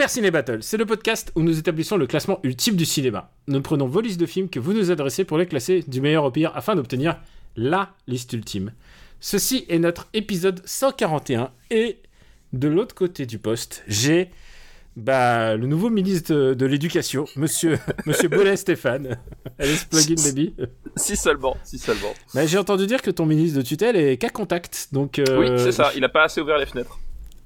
Super Ciné Battle, c'est le podcast où nous établissons le classement ultime du cinéma. Nous prenons vos listes de films que vous nous adressez pour les classer du meilleur au pire afin d'obtenir LA liste ultime. Ceci est notre épisode 141 et de l'autre côté du poste, j'ai bah, le nouveau ministre de, de l'Éducation, monsieur, monsieur Bolet Stéphane. Allez, plugin baby. Si seulement, si seulement. Bah, j'ai entendu dire que ton ministre de tutelle est qu'à contact, donc. euh, Oui, c'est ça, il a pas assez ouvert les fenêtres.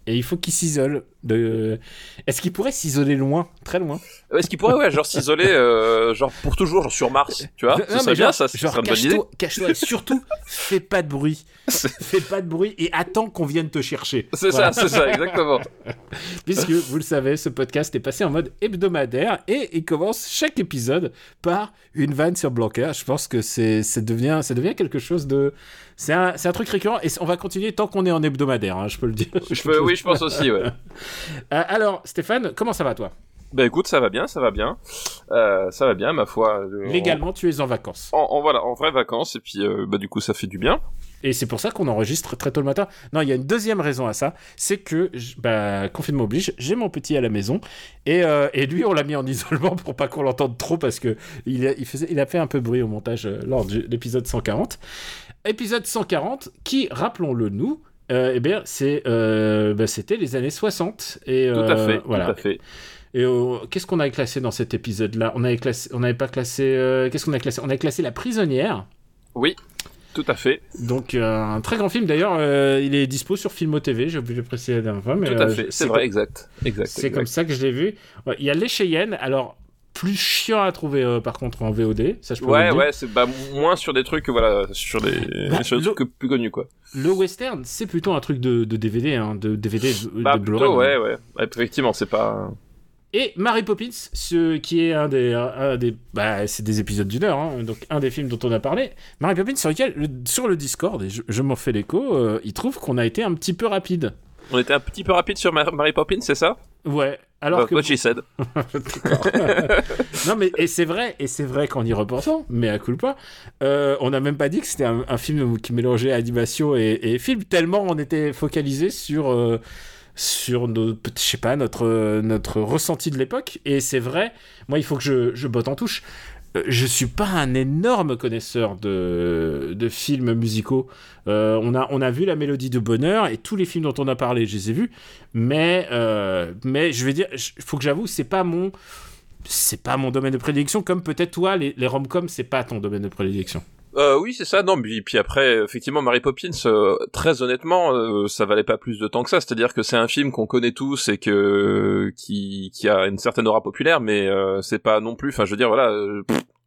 Et il faut qu'il s'isole. De... Est-ce qu'il pourrait s'isoler loin, très loin? Est-ce qu'il pourrait, ouais, genre s'isoler, euh, genre pour toujours, genre sur Mars, tu vois? Non, Ça mais serait bien, genre- ça, ça genre, idée. cache-toi, et surtout, fais pas de bruit. fais pas de bruit et attends qu'on vienne te chercher. C'est Voilà. ça, c'est ça, exactement. Puisque, vous le savez, ce podcast est passé en mode hebdomadaire et il commence chaque épisode par une vanne sur Blanquer. Je pense que c'est, ça, devient, ça devient quelque chose de. C'est un, c'est un truc récurrent et on va continuer tant qu'on est en hebdomadaire, hein, je peux le dire. Je peux, oui, je pense aussi, ouais. Euh, alors, Stéphane, comment ça va toi? Bah écoute, ça va bien, ça va bien. Euh, ça va bien, ma foi. Euh, Légalement, tu es en vacances. En, en, voilà, en vraies vacances, et puis euh, bah du coup, ça fait du bien. Et c'est pour ça qu'on enregistre très tôt le matin. Non, il y a une deuxième raison à ça, c'est que, bah, confinement oblige, j'ai mon petit à la maison, et, euh, et lui, on l'a mis en isolement pour pas qu'on l'entende trop, parce que il a, il, faisait, il a fait un peu de bruit au montage euh, lors de l'épisode 140. Épisode 140, qui, rappelons-le nous, euh, eh bien, c'est, euh, bah, c'était les années 60. Et, Tout à euh, fait, voilà. tout à fait. Et qu'est-ce qu'on avait classé dans cet épisode-là? On avait classé, on n'avait pas classé. qu'est-ce qu'on a classé? On a classé La Prisonnière. Oui, tout à fait, Donc euh, un très grand film d'ailleurs, euh, il est dispo sur Filmo TV, j'ai oublié de préciser la dernière fois, mais tout à euh, fait. C'est vrai, exact, exact. C'est comme ça que je l'ai vu. Ouais, Il y a Les Cheyennes, alors plus chiant à trouver euh, par contre en VOD, ça je peux vous Ouais, le dire. ouais, c'est bah, moins sur des trucs, voilà, sur des, Bah, sur des le- trucs plus connus, quoi. Le western, c'est plutôt un truc de, de DVD, hein, de DVD de, Bah, de plutôt, Blu-ray. ouais, ouais. Ouais, Effectivement, c'est pas. Et Mary Poppins, ce qui est un des, un des bah, c'est des épisodes d'une heure, hein, donc un des films dont on a parlé. Mary Poppins sur lequel, le- sur le Discord, et je, je m'en fais l'écho, euh, il trouve qu'on a été un petit peu rapide. On était un petit peu rapide sur Mar- Mary Poppins, c'est ça? Ouais. Alors Bah, que What she said. Non mais et c'est vrai et c'est vrai qu'en y repensant, mais à coup pas, euh, on n'a même pas dit que c'était un, un film qui mélangeait animation et, et film tellement on était focalisé sur euh, sur nos je sais pas notre euh, notre ressenti de l'époque et c'est vrai. Moi il faut que je, je botte en touche. Euh, Je suis pas un énorme connaisseur de, de films musicaux. Euh, on, a, on a vu La Mélodie de Bonheur et tous les films dont on a parlé, je les ai vus. Mais, euh, mais je vais dire, il faut que j'avoue, c'est pas mon. C'est pas mon domaine de prédilection, comme peut-être toi, les, les rom-coms, c'est pas ton domaine de prédilection. Euh, oui, c'est ça. Non, puis, après, effectivement, Mary Poppins, euh, très honnêtement, euh, ça valait pas plus de temps que ça. C'est-à-dire que c'est un film qu'on connaît tous et que qui, qui a une certaine aura populaire, mais euh, c'est pas non plus. Enfin, je veux dire, voilà.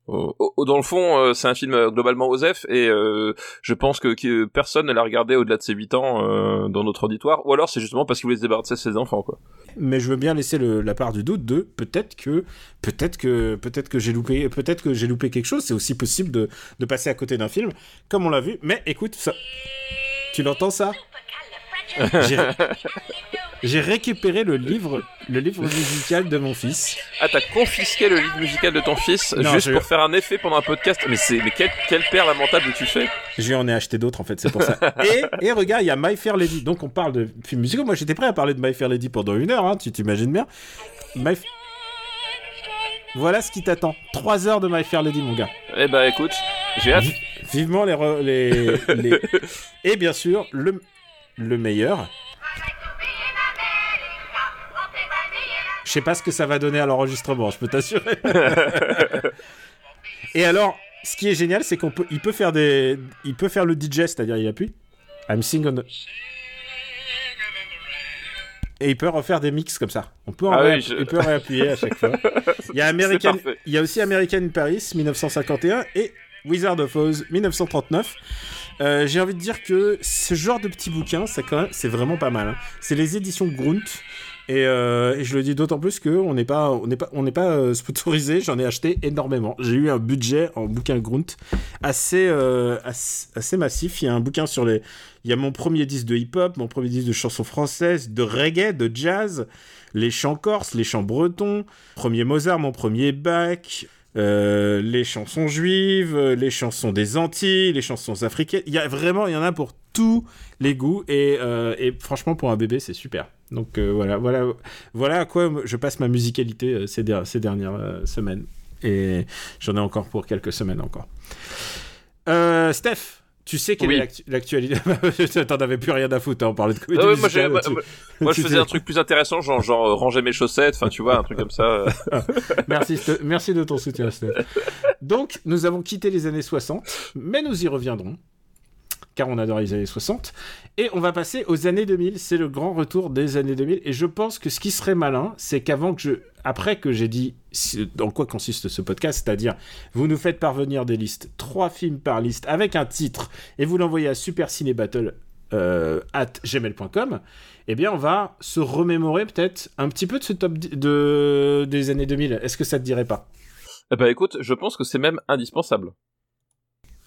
Dans le fond, euh, c'est un film euh, globalement osef et euh, je pense que, personne ne l'a regardé au-delà de ses 8 ans dans notre auditoire. Ou alors c'est justement parce qu'il voulait se débarrasser de ses enfants, quoi. Mais je veux bien laisser la part du doute de peut-être que peut-être que peut-être que j'ai loupé peut-être que loupé quelque chose. C'est aussi possible de, de passer à côté d'un film, comme on l'a vu. Mais écoute, ça, tu l'entends ça? J'ai récupéré le livre le livre musical de mon fils. Ah, t'as confisqué le livre musical de ton fils Non, juste je- pour faire un effet pendant un podcast. Mais c'est mais quel, quel père lamentable tu fais Je lui en ai acheté d'autres en fait, c'est pour ça. et, et regarde, il y a My Fair Lady. Donc on parle de films musicaux. Moi j'étais prêt à parler de My Fair Lady pendant une heure, hein, tu t'imagines bien. My Voilà ce qui t'attend. Trois heures de My Fair Lady, mon gars. Eh ben écoute, j'ai hâte. Vi- Vivement les, re- les, les- Et bien sûr, le, le meilleur. Je sais pas ce que ça va donner à l'enregistrement, je peux t'assurer. Et alors, ce qui est génial, c'est qu'on peut, il peut faire des, il peut faire le DJ, c'est-à-dire il appuie. I'm singing. the- Et il peut refaire des mix comme ça. On peut, en Ah oui, je- il peut réappuyer à chaque fois. Il y a American, il y a aussi American Paris 1951 et Wizard of Oz 1939. Euh, J'ai envie de dire que ce genre de petits bouquins, c'est vraiment pas mal. hein. C'est les éditions Grunt. Et, euh, et je le dis d'autant plus qu'on n'est pas, on n'est pas, on n'est pas euh, sponsorisé. J'en ai acheté énormément. J'ai eu un budget en bouquin Grunt assez, euh, assez, massif. Il y a un bouquin sur les, il y a mon premier disque de hip-hop, mon premier disque de chansons françaises, de reggae, de jazz, les chants corses, les chants bretons, premier Mozart, mon premier Bach. Euh, les chansons juives, euh, les chansons des Antilles, les chansons africaines. Il y a vraiment, il y en a pour tous les goûts et, euh, et franchement pour un bébé c'est super. Donc voilà, voilà, voilà à quoi je passe ma musicalité ces, ces dernières semaines et j'en ai encore pour quelques semaines encore. Steph, tu sais quelle Oui. est l'actu- l'actualité T'en avais plus rien à foutre, hein, on parlait de comédie Ah ouais, moi, j'ai- musicale, moi, tu- moi- moi, je faisais sais. un truc plus intéressant, genre, genre euh, ranger mes chaussettes, enfin tu vois, un truc comme ça. euh. Merci, merci de ton soutien, Steph. Donc, nous avons quitté les années 60, mais nous y reviendrons, car on adore les années 60. Et on va passer aux années 2000. C'est le grand retour des années 2000. Et je pense que ce qui serait malin, c'est qu'avant que je. Après que j'ai dit dans quoi consiste ce podcast, c'est-à-dire vous nous faites parvenir des listes, trois films par liste avec un titre, et vous l'envoyez à supercinébattle euh, at gmail.com, eh bien, on va se remémorer peut-être un petit peu de ce top de, des années 2000. Est-ce que ça te dirait pas? Eh ben écoute, je pense que c'est même indispensable.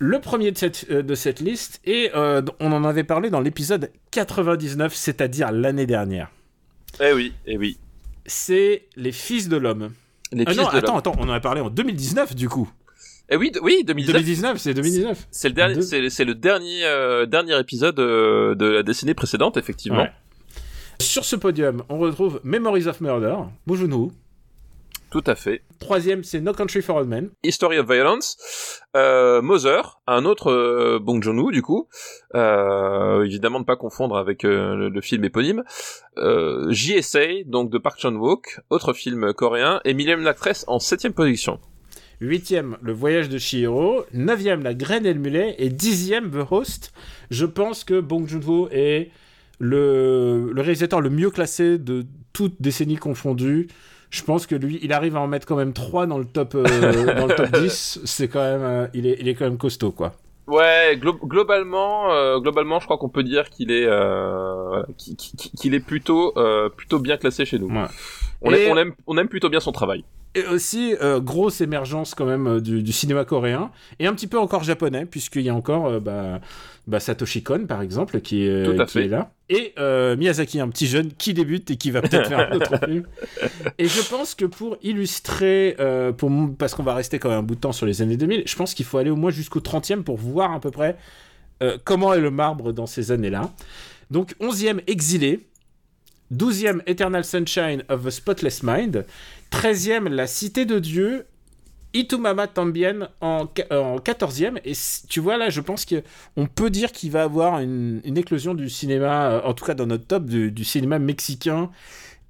Le premier de cette, euh, de cette liste, et euh, on en avait parlé dans l'épisode 99, c'est-à-dire l'année dernière. Eh oui, eh oui. C'est Les Fils de l'Homme. Les Ah fils non, de attends, attends, on en a parlé en 2019 du coup. Eh oui, oui, 2019. 2019, c'est 2019. C'est le dernier, c'est, le dernier, euh, dernier épisode euh, de la décennie précédente, effectivement. Ouais. Sur ce podium, on retrouve Memories of Murder, Boujounhou. Tout à fait. Troisième, c'est No Country for Old Men. History of Violence, euh, Mother, un autre euh, Bong Joon-ho du coup, euh, évidemment ne pas confondre avec le, le film éponyme, JSA, donc de Park Chan-wook, autre film coréen, et Millième l'actrice en septième position. Huitième, Le Voyage de Chihiro. Neuvième, La Graine et le Mulet. Et dixième, The Host. Je pense que Bong Joon-ho est le, le réalisateur le mieux classé de toutes décennies confondues. Je pense que lui, il arrive à en mettre quand même 3 dans le top, euh, dans le top 10. C'est quand même, euh, il, est, il est quand même costaud, quoi. Ouais, glo- globalement, euh, globalement, je crois qu'on peut dire qu'il est, euh, qu'il- est plutôt, euh, plutôt bien classé chez nous. Ouais. On, Et- aime, on aime, on aime plutôt bien son travail. Et aussi, euh, grosse émergence quand même euh, du, du cinéma coréen. Et un petit peu encore japonais, puisqu'il y a encore euh, bah, bah, Satoshi Kon, par exemple, qui, est, qui là. Et euh, Miyazaki, un petit jeune qui débute et qui va peut-être faire un autre film. Et je pense que pour illustrer, pour, parce qu'on va rester quand même un bout de temps sur les années 2000, je pense qu'il faut aller au moins jusqu'au 30e pour voir à peu près comment est le marbre dans ces années-là. Donc, 11e, Exilé. 12e, Eternal Sunshine of the Spotless Mind. 13e, La Cité de Dieu. Itumama Tambien en, euh, en 14e. Et tu vois, là, je pense qu'on peut dire qu'il va avoir une, une éclosion du cinéma, euh, en tout cas dans notre top, du, du cinéma mexicain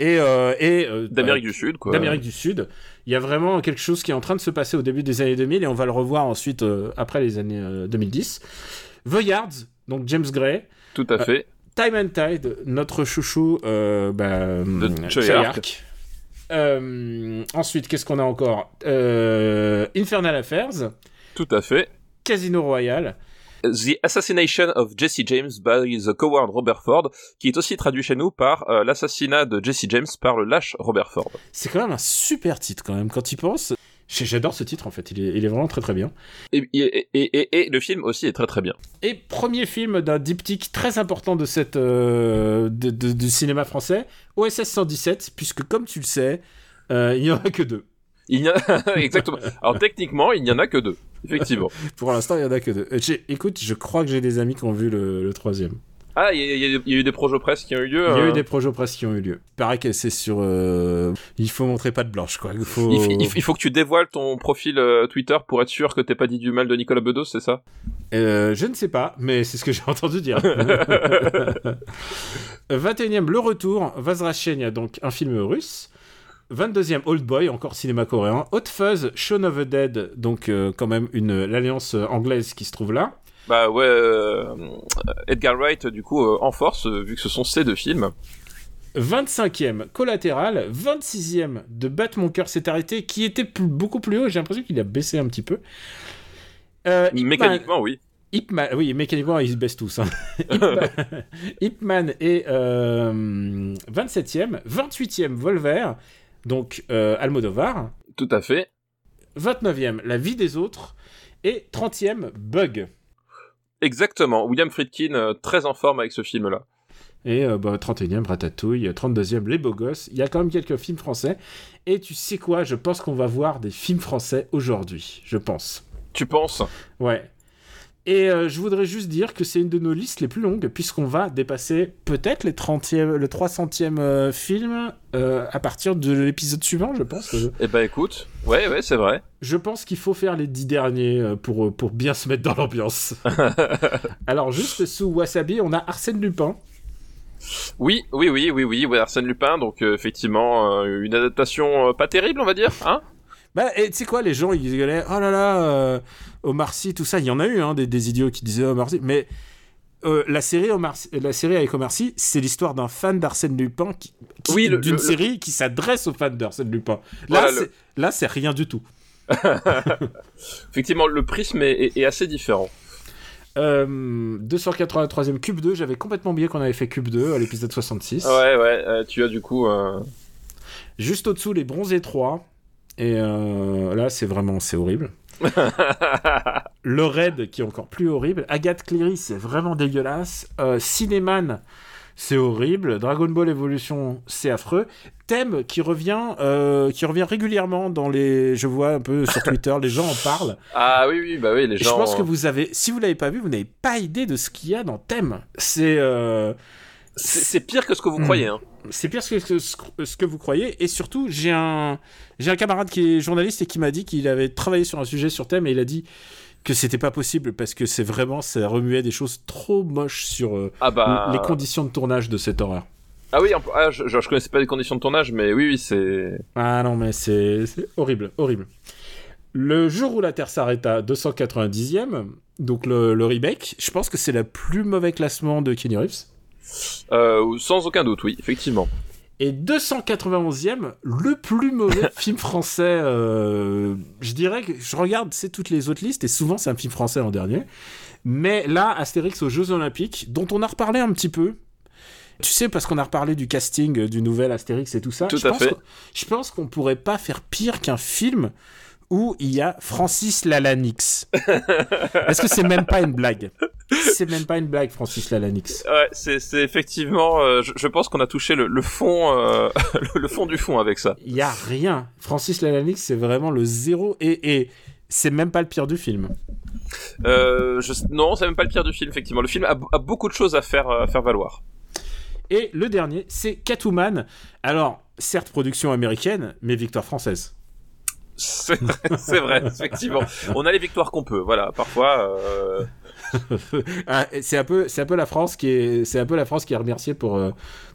et, euh, et euh, D'Amérique bah, du Sud, quoi. d'Amérique du Sud. Il y a vraiment quelque chose qui est en train de se passer au début des années 2000 et on va le revoir ensuite après les années euh, 2010. The Yards, donc James Gray. Tout à fait. Time and Tide, notre chouchou bah, De euh, Choi Ark. Ark. Euh, ensuite, qu'est-ce qu'on a encore Euh, Infernal Affairs, Tout à fait. Casino Royale, The Assassination of Jesse James by the Coward Robert Ford, qui est aussi traduit chez nous par euh, l'assassinat de Jesse James par le lâche Robert Ford. c'est quand même un super titre quand même quand tu penses. J'adore ce titre en fait, il est, il est vraiment très très bien. Et, et, et, et- et le film aussi est très très bien. Et premier film d'un diptyque très important de cette, euh, de- de- du cinéma français, OSS 117, puisque comme tu le sais, euh, il n'y en a que deux. Il n'y a... Exactement. Alors techniquement, il n'y en a que deux. Effectivement. Pour l'instant, il n'y en a que deux. Écoute, je crois que j'ai des amis qui ont vu le, le troisième. Ah, il y, a- y y eu des projets presse qui ont eu lieu. Il y a euh, eu des projets presse qui ont eu lieu. Il paraît que c'est sur. euh, Il faut montrer pas de blanche, quoi. Il faut. Il, faut que tu dévoiles ton profil euh, Twitter pour être sûr que t'es pas dit du mal de Nicolas Bedos, c'est ça? Euh, je ne sais pas, mais c'est ce que j'ai entendu dire. 21e, Le Retour, Vazrachenia, donc un film russe. 22e, Old Boy, encore cinéma coréen. Hot Fuzz, Shaun of the Dead, donc euh, quand même une l'alliance euh, anglaise qui se trouve là. Bah ouais, euh, Edgar Wright, du coup, euh, en force, euh, vu que ce sont ces deux films. 25e, Collatéral. 26e, De battre mon cœur s'est arrêté, qui était plus- beaucoup plus haut. J'ai l'impression qu'il a baissé un petit peu. Euh, Mécaniquement, oui. Ip Man, oui, mécaniquement, ils se baissent tous. Hein. Ip, Man, Ip Man est euh, 27e, 28e Volver, donc euh, Almodovar, Tout à fait. 29e La vie des autres, et 30e Bug. Exactement. William Friedkin, euh, très en forme avec ce film-là. Et euh, bah, 31e Ratatouille, 32e Les Beaux Gosses. Il y a quand même quelques films français. Et tu sais quoi? Je pense qu'on va voir des films français aujourd'hui. Je pense. Tu penses? Ouais. Et euh, je voudrais juste dire que c'est une de nos listes les plus longues, puisqu'on va dépasser peut-être les 30e, le 300e euh, film euh, à partir de l'épisode suivant, je pense. Eh ben écoute, ouais, ouais, c'est vrai. je pense qu'il faut faire les 10 derniers pour, pour bien se mettre dans l'ambiance. Alors, juste sous Wasabi, on a Arsène Lupin. Oui, oui, oui, oui, oui, ouais, Arsène Lupin, donc effectivement, une adaptation pas terrible, on va dire, hein? Bah, et tu sais quoi, les gens, ils gueulaient, oh là là, euh, Omar Sy, tout ça. Il y en a eu, hein, des, des idiots qui disaient Omar Sy. Mais euh, la, série Omar la série avec Omar Sy, c'est l'histoire d'un fan d'Arsène Lupin qui, qui- Oui, d'une le- série qui s'adresse aux fans d'Arsène Lupin. Là, Voilà, c'est, là, c'est rien du tout. Effectivement, le prisme est, est- est assez différent. Euh, 283e Cube 2, j'avais complètement oublié qu'on avait fait Cube 2 à l'épisode 66. Ouais, ouais, euh, tu as du coup... euh, Juste au-dessous, les Bronzés 3. Et là, c'est vraiment, c'est horrible. Le Raid, qui est encore plus horrible. Agathe Cléry, c'est vraiment dégueulasse. Euh, Cinéman, c'est horrible. Dragon Ball Evolution, c'est affreux. Thème qui revient, euh, qui revient régulièrement dans les. Je vois un peu sur Twitter, les gens en parlent. Ah oui, oui, bah oui, les Et gens... je pense que vous avez, si vous l'avez pas vu, vous n'avez pas idée de ce qu'il y a dans Thème. C'est. euh, C'est pire que ce que vous Hmm. croyez, hein. c'est pire que ce, ce- ce que vous croyez. Et surtout, j'ai un, j'ai un camarade qui est journaliste et qui m'a dit qu'il avait travaillé sur un sujet sur thème et il a dit que c'était pas possible parce que c'est vraiment, ça remuait des choses trop moches sur euh, Ah bah... les conditions de tournage de cette horreur. Ah oui, en- ah, je, je connaissais pas les conditions de tournage, mais oui, oui, c'est... Ah non, mais c'est c'est horrible, horrible. Le jour où la Terre s'arrêta, 290e, donc le, le remake, je pense que c'est le plus mauvais classement de Kenny Reeves. Euh, sans aucun doute, oui, effectivement. Et 291e, le plus mauvais film français. euh, je dirais que je regarde c'est toutes les autres listes et souvent c'est un film français en dernier. Mais là, Astérix aux Jeux Olympiques, dont on a reparlé un petit peu. Tu sais, parce qu'on a reparlé du casting euh, du nouvel Astérix et tout ça. Tout je à pense fait. Je pense qu'on pourrait pas faire pire qu'un film où il y a Francis Lalanix. Est-ce que c'est même pas une blague C'est même pas une blague, Francis Lalanix. Ouais, c'est effectivement... euh, je, je pense qu'on a touché le, le fond euh, le, le fond du fond avec ça. Il y a rien. Francis Lalanix, c'est vraiment le zéro et, et c'est même pas le pire du film. Euh, je, non, c'est même pas le pire du film, effectivement. Le film a, a beaucoup de choses à faire, à faire valoir. Et le dernier, c'est Catwoman. Alors, certes, production américaine, mais victoire française. C'est vrai, c'est vrai, effectivement. On a les victoires qu'on peut, voilà. Parfois, euh, Ah, c'est un peu, c'est un peu la France qui est, c'est un peu la France qui est remerciée pour, euh,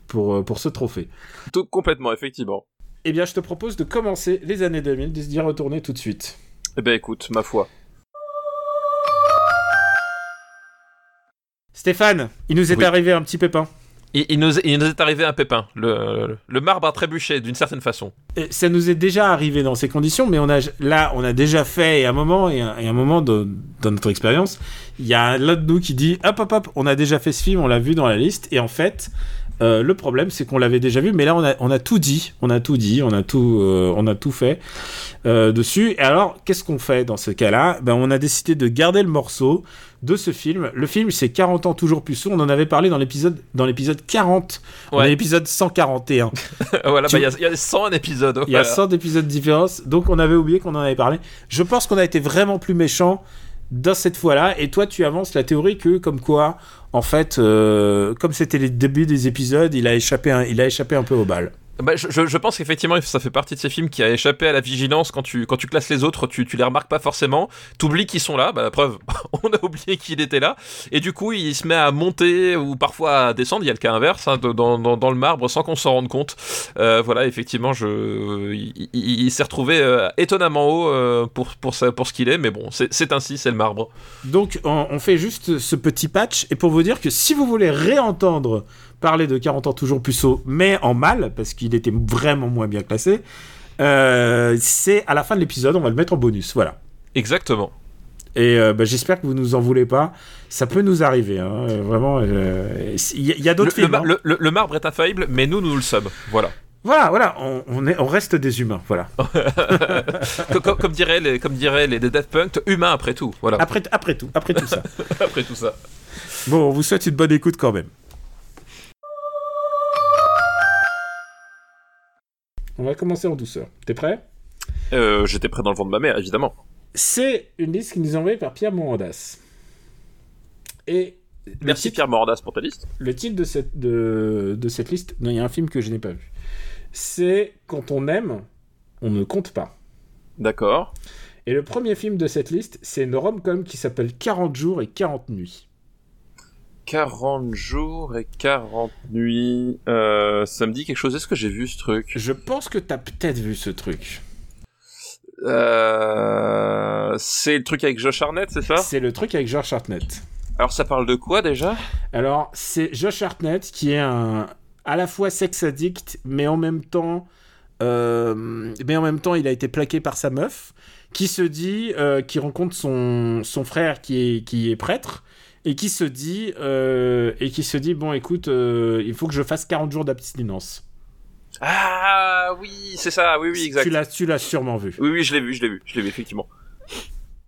pour, euh, pour ce trophée. tout complètement, effectivement. Eh bien, je te propose de commencer les années 2000, d'y retourner tout de suite. Eh ben, écoute, ma foi. Stéphane, il nous est Oui. arrivé un petit pépin. Il, nous, est- arrivé un pépin. Le, marbre a trébuché, d'une certaine façon. Et ça nous est déjà arrivé dans ces conditions, mais on a, là, on a déjà fait, et à un moment, et un, moment de- dans notre expérience, il y a l'un de nous qui dit, hop, hop, hop, on a déjà fait ce film, on l'a vu dans la liste, et en fait, euh, le problème, c'est qu'on l'avait déjà vu, mais là, on a, on a tout dit, on a tout dit, on a tout, euh, on a tout fait euh, dessus. Et alors, qu'est-ce qu'on fait dans ce cas-là? Ben, on a décidé de garder le morceau de ce film. Le film, c'est 40 ans toujours plus sourd. On en avait parlé dans l'épisode, dans l'épisode 40, on Ouais. est l'épisode 141. voilà, bah, il y, a- il y a 100 épisodes. Il y a voilà. 100 épisodes différents, donc on avait oublié qu'on en avait parlé. Je pense qu'on a été vraiment plus méchant dans cette fois-là, et toi tu avances la théorie que, comme quoi, en fait, euh, comme c'était les débuts des épisodes, il a échappé un, il a échappé un peu au bal. Bah, je, je- pense qu'effectivement, ça fait partie de ces films qui a échappé à la vigilance. Quand tu, quand tu classes les autres, tu, tu les remarques pas forcément. T'oublies qu'ils sont là. Bah, la preuve, on a oublié qu'il était là. Et du coup, il se met à monter ou parfois à descendre. Il y a le cas inverse, hein, dans, dans, le marbre sans qu'on s'en rende compte. Euh, voilà, effectivement, je, il, s'est retrouvé euh, étonnamment haut euh, pour, pour, ça, pour ce qu'il est. Mais bon, c'est ainsi, c'est le marbre. Donc on, on fait juste ce petit patch, et pour vous dire que si vous voulez réentendre parler de 40 ans toujours plus haut, mais en mal, parce qu'il était vraiment moins bien classé, euh, c'est à la fin de l'épisode, on va le mettre en bonus, voilà. Exactement. Et euh, bah, j'espère que vous nous en voulez pas. Ça peut nous arriver, hein, euh, vraiment. euh, Il y, a- il y a d'autres le films. hein. le- marbre est infaillible, mais nous, nous le sommes. Voilà. Voilà, voilà, on, on est, on reste des humains. Voilà. Co- co- comme, diraient les, comme diraient les Daft Punk, humain après tout. Voilà. Après, après tout, après tout ça. Après tout ça. Bon, on vous souhaite une bonne écoute quand même. On va commencer en douceur. T'es prêt? Euh, J'étais prêt dans le vent de ma mère, évidemment. C'est une liste qui nous est envoyée par Pierre Morandas. Et Merci titre, Pierre Mordas pour ta liste. le titre de cette, de, de cette liste, non, il y a un film que je n'ai pas vu. C'est Quand on aime, on ne compte pas. D'accord. Et le premier film de cette liste, c'est une rom-com qui s'appelle 40 jours et 40 nuits. 40 jours et 40 nuits. Euh, ça me dit quelque chose. Est-ce que j'ai vu ce truc? Je pense que t'as peut-être vu ce truc. euh, C'est le truc avec Josh Arnett, c'est ça? C'est le truc avec George Hartnett. Alors ça parle de quoi déjà? Alors, c'est Josh Hartnett qui est un à la fois sex addict, mais en même temps, euh, mais en même temps, il a été plaqué par sa meuf, qui se dit, qui rencontre son, son frère qui est qui est prêtre et qui se dit euh, et qui se dit bon, écoute, euh, il faut que je fasse 40 jours d'abstinence. Ah oui, c'est ça. Oui, oui, exact. Tu l'as, tu l'as sûrement vu. Oui, oui, je l'ai vu, je l'ai vu, je l'ai vu effectivement.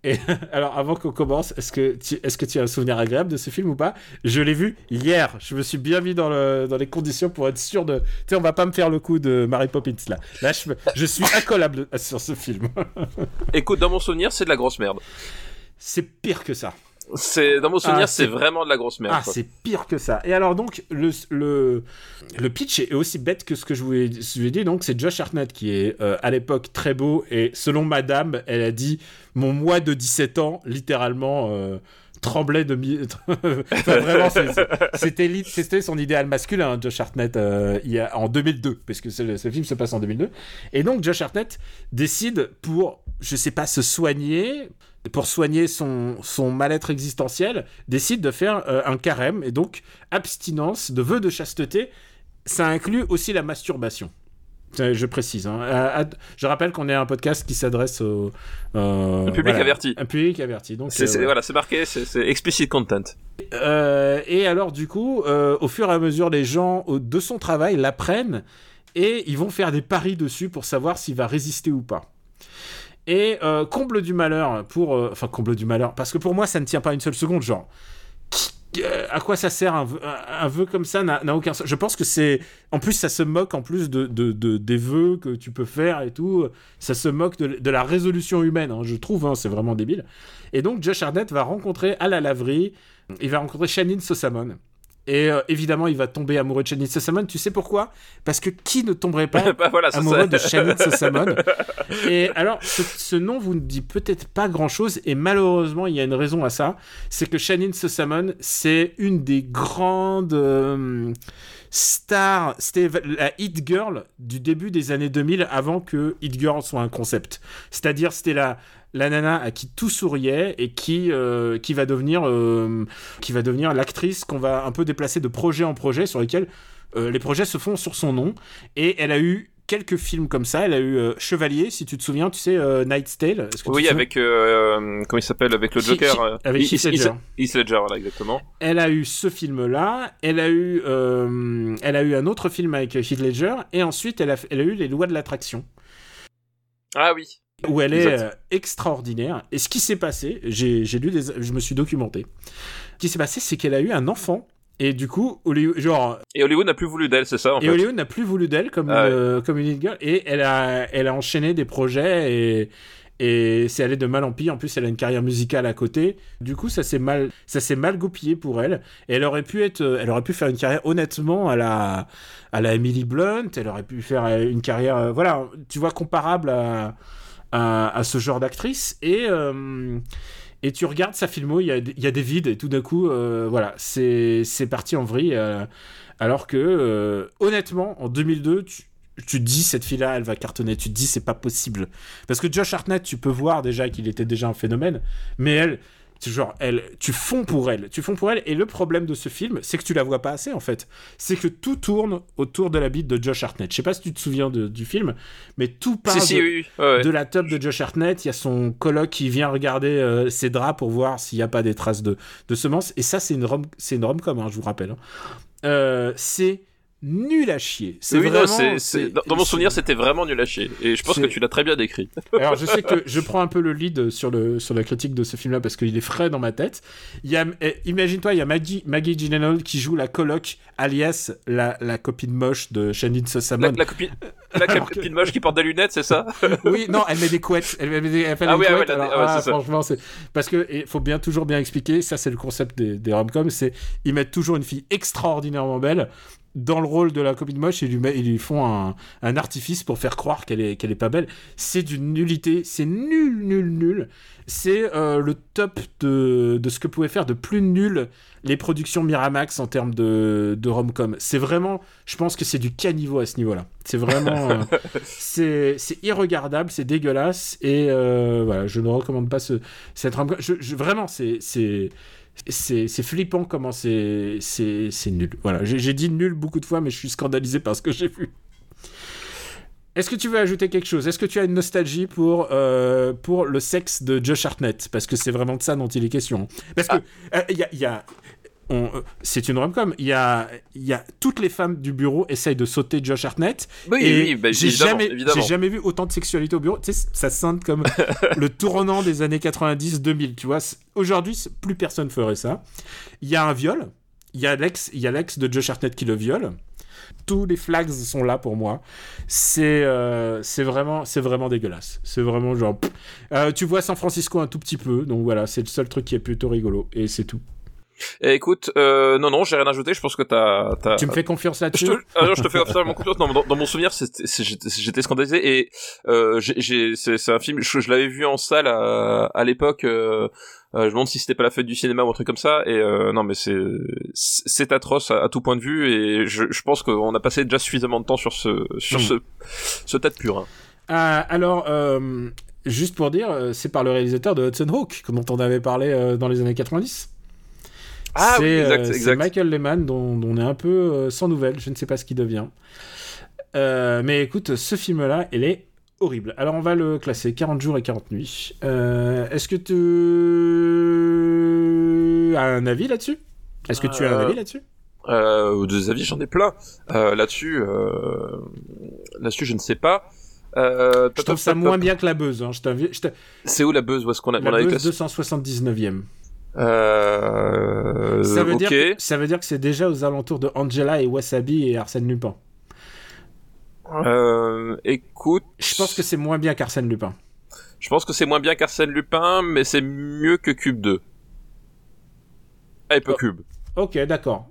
Alors, avant qu'on commence, est-ce que, tu, est-ce que tu as un souvenir agréable de ce film ou pas? Je l'ai vu hier. Je me suis bien mis dans, le, dans les conditions pour être sûr de. Tu sais, on va pas me faire le coup de Mary Poppins là. Là, je, je suis incollable sur ce film. Écoute, dans mon souvenir, c'est de la grosse merde. C'est pire que ça. C'est dans mon souvenir, Ah, c'est c'est- vraiment de la grosse merde. Ah, c'est pire que ça. Et alors, donc, le, le, le pitch est aussi bête que ce que je vous ai, je vous ai dit. Donc, c'est Josh Hartnett qui est euh, à l'époque très beau. Et selon madame, elle a dit Mon moi de 17 ans, littéralement. euh, tremblait de mi... Enfin, vraiment c'était c'était son idéal masculin hein, Josh Hartnett euh, il y a, en 2002 parce que ce, ce film se passe en 2002 et donc Josh Hartnett décide pour je sais pas se soigner pour soigner son, son mal-être existentiel décide de faire euh, un carême et donc abstinence de vœux de chasteté ça inclut aussi la masturbation Euh, je précise. hein. À- à- je rappelle qu'on est un podcast qui s'adresse au euh, Un public voilà, averti. Un public averti. Donc C'est, euh, voilà. c'est marqué, c'est, explicit content. Euh, et alors, du coup, euh, au fur et à mesure, les gens au- de son travail l'apprennent et ils vont faire des paris dessus pour savoir s'il va résister ou pas. Et euh, comble du malheur pour, euh, enfin comble du malheur, parce que pour moi ça ne tient pas une seule seconde, genre. euh, à quoi ça sert un vœu, comme ça n'a aucun sens. Je pense que c'est. En plus, ça se moque en plus de, de- de- des vœux que tu peux faire et tout. Ça se moque de, la résolution humaine, hein, je trouve. hein, c'est vraiment débile. Et donc, Josh Hartnett va rencontrer à la laverie, il va rencontrer Shannon Sossamon. Et euh, évidemment, il va tomber amoureux de Shannon Sossamon. Tu sais pourquoi? Parce que qui ne tomberait pas Bah, voilà, amoureux de Shannon Sossamon? Et alors, ce, ce nom vous ne dit peut-être pas grand-chose, et malheureusement, il y a une raison à ça. C'est que Shannon Sossamon, c'est une des grandes euh, stars, c'était la hit girl du début des années 2000, avant que hit girl soit un concept. C'est-à-dire, c'était la la nana à qui tout souriait et qui euh, qui va devenir euh, qui va devenir l'actrice qu'on va un peu déplacer de projet en projet sur lesquels euh, les projets se font sur son nom et elle a eu quelques films comme ça elle a eu euh, Chevalier si tu te souviens tu sais euh, Knight's Tale que Oui, avec euh, comment il s'appelle avec le Joker. Avec Heath- Ledger. Heath Ledger, voilà, exactement. elle a eu ce film là elle a eu elle a eu un autre film avec Heath Ledger et ensuite elle a, elle a eu les lois de l'attraction Ah oui. Où elle est euh, extraordinaire. Et ce qui s'est passé, j'ai lu des, je me suis documenté. Ce qui s'est passé, c'est qu'elle a eu un enfant. Et du coup, Hollywood, genre, Et Hollywood n'a plus voulu d'elle, c'est ça en et fait. Hollywood n'a plus voulu d'elle comme, Ah une, euh, comme une girl. Et elle a, elle a enchaîné des projets et, et c'est allé de mal en pire. En plus, elle a une carrière musicale à côté. Du coup, ça s'est mal, ça s'est mal goupillé pour elle. Et elle aurait pu être, euh, elle aurait pu faire une carrière honnêtement à la, à la Emily Blunt. Elle aurait pu faire une carrière, euh, voilà, tu vois, comparable à, à, ce genre d'actrice. Et, euh, et tu regardes sa filmo, il y y a des vides, et tout d'un coup, euh, voilà, c'est parti en vrille. euh, alors que, honnêtement, en 2002, tu, tu te dis, cette fille-là, elle va cartonner. Tu te dis, c'est pas possible. Parce que Josh Hartnett, tu peux voir déjà qu'il était déjà un phénomène, mais elle. C'est genre, elle, tu fonds pour elle, tu fonds pour elle. Et le problème de ce film, c'est que tu la vois pas assez en fait. C'est que tout tourne autour de la bite de Josh Hartnett. Je sais pas si tu te souviens de- du film, mais tout part Si, de, oui, oui. Ouais, ouais. de la top de Josh Hartnett. Il y a son coloc qui vient regarder euh, ses draps pour voir s'il n'y a pas des traces de, de semences. Et ça, c'est une rom, c'est une rom-com, hein, je vous rappelle. hein. Euh, c'est nul à chier. C'est Oui, non, vraiment. c'est- c'est- dans, dans mon souvenir, c'était vraiment nul à chier. Et je pense que tu l'as très bien décrit. Alors, je sais que je prends un peu le lead sur, le, sur la critique de ce film-là parce qu'il est frais dans ma tête. Il y a, eh, imagine-toi, il y a Maggie, Maggie Gyllenhaal qui joue la coloc, alias la, la copine moche de Shannon La, Sossamon. la copine, la copine moche qui porte des lunettes, c'est ça? Oui, non, elle met des couettes. Elle, met des, elle fait Ah des oui, ah couettes. ouais, la- alors, ah ouais, ah, c'est ça. franchement, c'est parce que il faut bien toujours bien expliquer. Ça, c'est le concept des, des rom-coms. C'est ils mettent toujours une fille extraordinairement belle dans le rôle de la copine moche et lui, met- ils lui font un, un artifice pour faire croire qu'elle est qu'elle est pas belle. C'est d'une nullité. C'est nul, nul, nul. C'est euh, le top de, de ce que pouvaient faire de plus nul les productions Miramax en termes de, de rom-com. C'est vraiment, je pense que c'est du caniveau à ce niveau-là. C'est vraiment, euh, c'est c'est irregardable, c'est dégueulasse et euh, voilà, je ne recommande pas ce, cette rom-com. Je, je- vraiment, c'est c'est c'est c'est flippant comment c'est c'est c'est nul. Voilà, j'ai dit nul beaucoup de fois, mais je suis scandalisé par ce que j'ai vu. Est-ce que tu veux ajouter quelque chose? Est-ce que tu as une nostalgie pour, euh, pour le sexe de Josh Hartnett? Parce que c'est vraiment de ça dont il est question. Parce que euh, il y a, y c'est une rom-com. Il y a, il y a toutes les femmes du bureau essayent de sauter Josh Hartnett. Oui, et oui, bah, j'ai évidemment, jamais, évidemment. j'ai jamais vu autant de sexualité au bureau. Tu sais, ça scinde comme le tournant des années 90-2000. Tu vois, aujourd'hui, plus personne ferait ça. Il y a un viol. Il y a l'ex, il y a l'ex de Josh Hartnett qui le viole. Tous les flags sont là pour moi. C'est, euh, c'est vraiment, c'est vraiment dégueulasse. C'est vraiment genre. Euh, tu vois San Francisco un tout petit peu, donc voilà, c'est le seul truc qui est plutôt rigolo et c'est tout. Et écoute, euh, non, non, j'ai rien ajouté. Je pense que t'as, t'as. Tu me fais confiance Je là-dessus ah non, je te fais absolument confiance. Non, dans, dans mon souvenir, j'étais scandalisé et euh, j'ai- c'est un film. Je, je l'avais vu en salle à, à l'époque. Euh, euh, je me demande si c'était pas la fête du cinéma ou un truc comme ça. Et euh, non, mais c'est c'est atroce à, à tout point de vue. Et je, je pense qu'on a passé déjà suffisamment de temps sur ce sur Mm. ce ce tas de purin. Ah, alors, euh, juste pour dire, euh, c'est par le réalisateur de Hudson Hawk, comme on en avait parlé euh, dans les années 90. Ah c'est, oui, exact, euh, c'est. Michael Lehman, dont, dont on est un peu euh, sans nouvelles, je ne sais pas ce qu'il devient. Euh, mais écoute, ce film-là, il est horrible. Alors, on va le classer 40 jours et 40 nuits. Euh, est-ce que tu as un avis là-dessus? Est-ce que tu as un avis là-dessus? Euh, des avis, j'en ai plein. Euh, là-dessus, là-dessus, je ne sais pas. Je trouve ça moins bien que la buzz. Hein. C'est où la buzz Où est-ce qu'on a, La buzz classé 279e. Euh, Ça veut, dire que, ça veut dire que c'est déjà aux alentours de Angela et Wasabi et Arsène Lupin. Euh, écoute, Je pense que c'est moins bien qu'Arsène Lupin. je pense que c'est moins bien qu'Arsène Lupin, mais c'est mieux que Cube 2. Hype Oh. Cube. Ok, d'accord.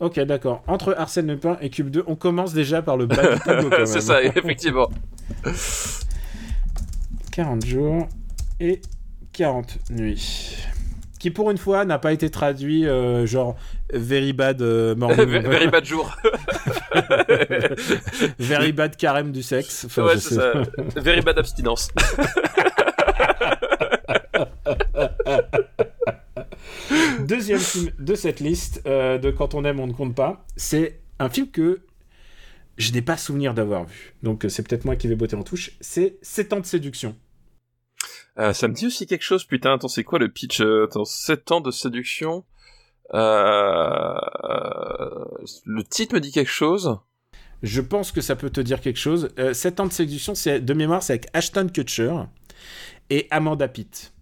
Ok, d'accord. Entre Arsène Lupin et Cube 2, on commence déjà par le bas du tableau c'est ça, effectivement. 40 jours et 40 nuits. Qui pour une fois n'a pas été traduit euh, genre very bad euh, morning, Very bad jour. very bad carême du sexe. Enfin, ouais, c'est ça. Very bad abstinence. Deuxième film de cette liste euh, de Quand on aime, on ne compte pas. C'est un film que je n'ai pas souvenir d'avoir vu. Donc euh, c'est peut-être moi qui vais botter en touche. C'est 7 ans de séduction. Euh, ça me dit aussi quelque chose, putain, attends, c'est quoi le pitch euh, Attends, 7 ans de séduction euh... Le titre me dit quelque chose. Je pense que ça peut te dire quelque chose. Euh, 7 ans de séduction, c'est de mémoire, c'est avec Ashton Kutcher et Amanda Pitt.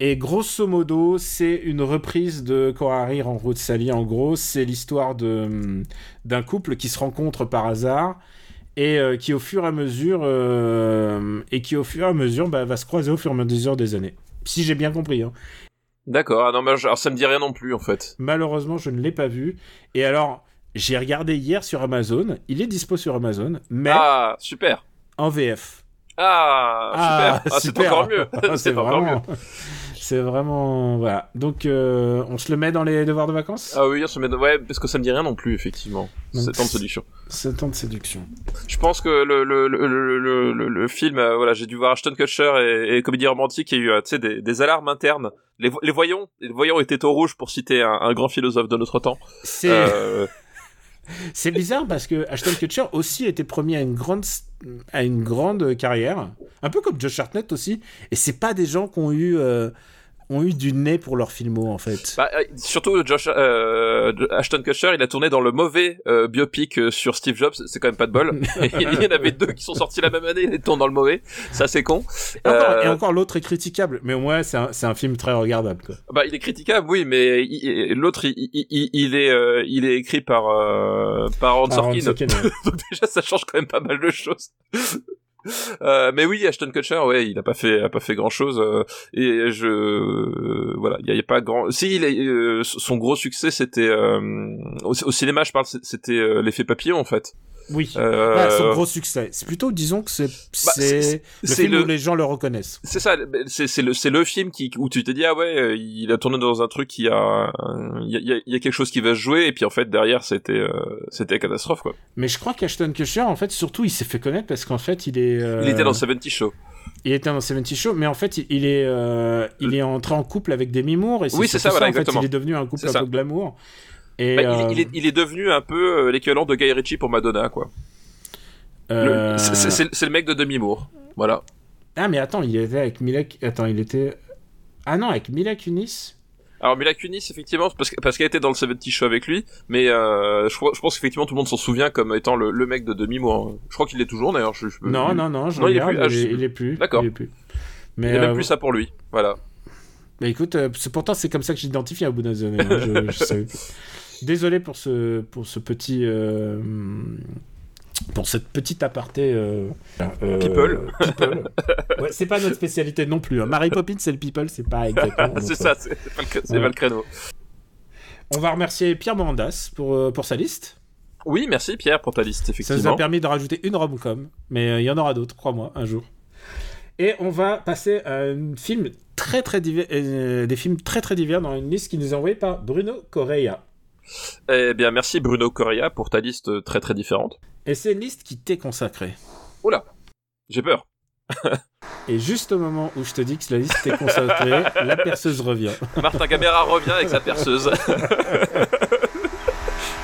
Et grosso modo, c'est une reprise de Quand Harry rencontre Sally. En gros, c'est l'histoire de d'un couple qui se rencontre par hasard et euh, qui au fur et à mesure euh, et qui au fur et à mesure bah, va se croiser au fur et à mesure des années. Si j'ai bien compris. Hein. D'accord, ah non, mais je- alors ça me dit rien non plus en fait. Malheureusement, je ne l'ai pas vu. Et alors, j'ai regardé hier sur Amazon. Il est dispo sur Amazon, mais Ah, super. en VF. Ah, super. Ah, c'est encore mieux. Ah, c'est encore vraiment. C'est vraiment voilà. Donc euh, on se le met dans les devoirs de vacances? Ah oui, on se met. Ouais, parce que ça me dit rien non plus effectivement. C'est temps de séduction. C'est temps de séduction. Je pense que le le le le film, euh, voilà, j'ai dû voir Ashton Kutcher et, et comédie romantique, il y a eu, euh, des, des alarmes internes. Les, les voyons, les voyons étaient au rouge pour citer un, un grand philosophe de notre temps. C'est c'est bizarre parce que Ashton Kutcher aussi était promis à une grande à une grande carrière, un peu comme Josh Hartnett aussi. Et c'est pas des gens qui ont eu euh, ont eu du nez pour leur filmo en fait. bah, euh, surtout Josh euh, Ashton Kutcher, il a tourné dans le mauvais euh, biopic euh, sur Steve Jobs. C'est quand même pas de bol. il y en avait deux qui sont sortis la même année, il tourne dans le mauvais. Ça c'est con. Et encore, Euh, l'autre est critiquable, mais au moins c'est un, film très regardable. Quoi. Bah, il est critiquable, oui, mais l'autre, il, il, il- il est, il est écrit par euh, par Aaron Sorkin. Donc déjà, ça change quand même pas mal de choses. Euh, mais oui, Ashton Kutcher, ouais, il a pas fait, a pas fait grand chose. et je, euh, voilà, il y, a- y a pas grand. Si, il est, euh, son gros succès, c'était euh, au, au cinéma, je parle, c'était euh, l'effet papillon en fait. Oui. Euh, Voilà, son gros succès. C'est plutôt, disons que c'est c'est- le film le- où les gens le reconnaissent. C'est ça, c'est le c'est le film qui où tu t'es dit ah ouais, euh, il a tourné dans un truc qui a il y a, il y a- il y a quelque chose qui va se jouer et puis en fait derrière c'était euh, c'était catastrophe quoi. Mais je crois qu'Ashton Kutcher, en fait, surtout, il s'est fait connaître parce qu'en fait, il est. euh, Il était dans 70 Show. Il était dans 70 Show, mais en fait, il, est, euh, il est entré en couple avec Demi Moore. Et Oui, c'est ça, voilà, en fait, exactement. il est devenu un couple un ça. peu glamour. Et, Bah, il- euh, il, est, il est devenu un peu euh, l'équivalent de Guy Ritchie pour Madonna quoi. Euh, c'est- le mec de Demi Moore. Voilà. Ah, mais attends, il était avec Mila. Attends, il était. Ah non, avec Mila Kunis? Alors Mila Kunis effectivement parce que- parce qu'elle était dans le 70 Show avec lui, mais euh, je, pense qu'effectivement tout le monde s'en souvient comme étant le, le mec de Demi Moore. hein. Je crois qu'il est toujours d'ailleurs. Je, je- Non, non, non, je Non, il est regarde, plus- ah, il, est, plus. il est plus. D'accord. Il est plus. Mais même plus ça pour lui. Voilà. Bah écoute, euh, pourtant c'est comme ça que j'identifie à bout d'un hein, je, je savais plus. Désolé pour ce pour ce petit euh, pour cette petite aparté. euh, euh, People. people. Ouais, c'est pas notre spécialité non plus. hein. Mary Poppins c'est le people, c'est pas exactement. c'est ça, c'est pas, le, pas créneau. On va remercier Pierre Morandas pour pour sa liste. Oui, merci Pierre pour ta liste Ça effectivement. nous a permis de rajouter une rom-com, mais il y en aura d'autres, crois-moi, un jour. Et on va passer à un film très très divers, euh, des films très très divers dans une liste qui nous est envoyée par Bruno Correa. Eh bien, merci Bruno Correa pour ta liste très très différente. Et c'est une liste qui t'est consacrée. Oula, j'ai peur. Et juste au moment où je te dis que la liste t'est consacrée, la perceuse revient. Martin Gamera revient avec sa perceuse.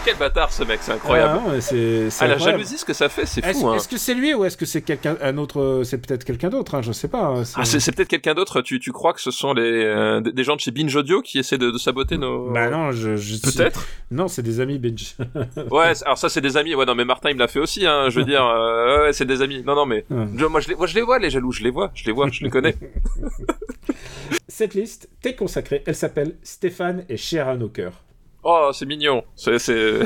Quel bâtard ce mec, c'est incroyable. Ah, c'est, Ah, la jalousie, ce que ça fait, c'est fou. Hein. est-ce que c'est lui ou est-ce que c'est quelqu'un un autre C'est peut-être quelqu'un d'autre, hein, je sais pas. hein, c'est- Ah, c'est, peut-être quelqu'un d'autre. Tu, tu crois que ce sont les euh, des gens de chez Binge Audio qui essaient de, de saboter nos. Bah non, je, je Peut-être. Non, c'est des amis binge. Ouais. Alors ça, c'est des amis. Ouais, non, mais Martin, il me l'a fait aussi. Hein. Je veux dire, euh, ouais, c'est des amis. Non, non, mais je- moi, je les, moi, je les vois, les jaloux. Je les vois, je les vois, je les connais. Cette liste t'est consacrée. Elle s'appelle Stéphane et Sharon au cœur. Oh, c'est mignon. C'est, c'est,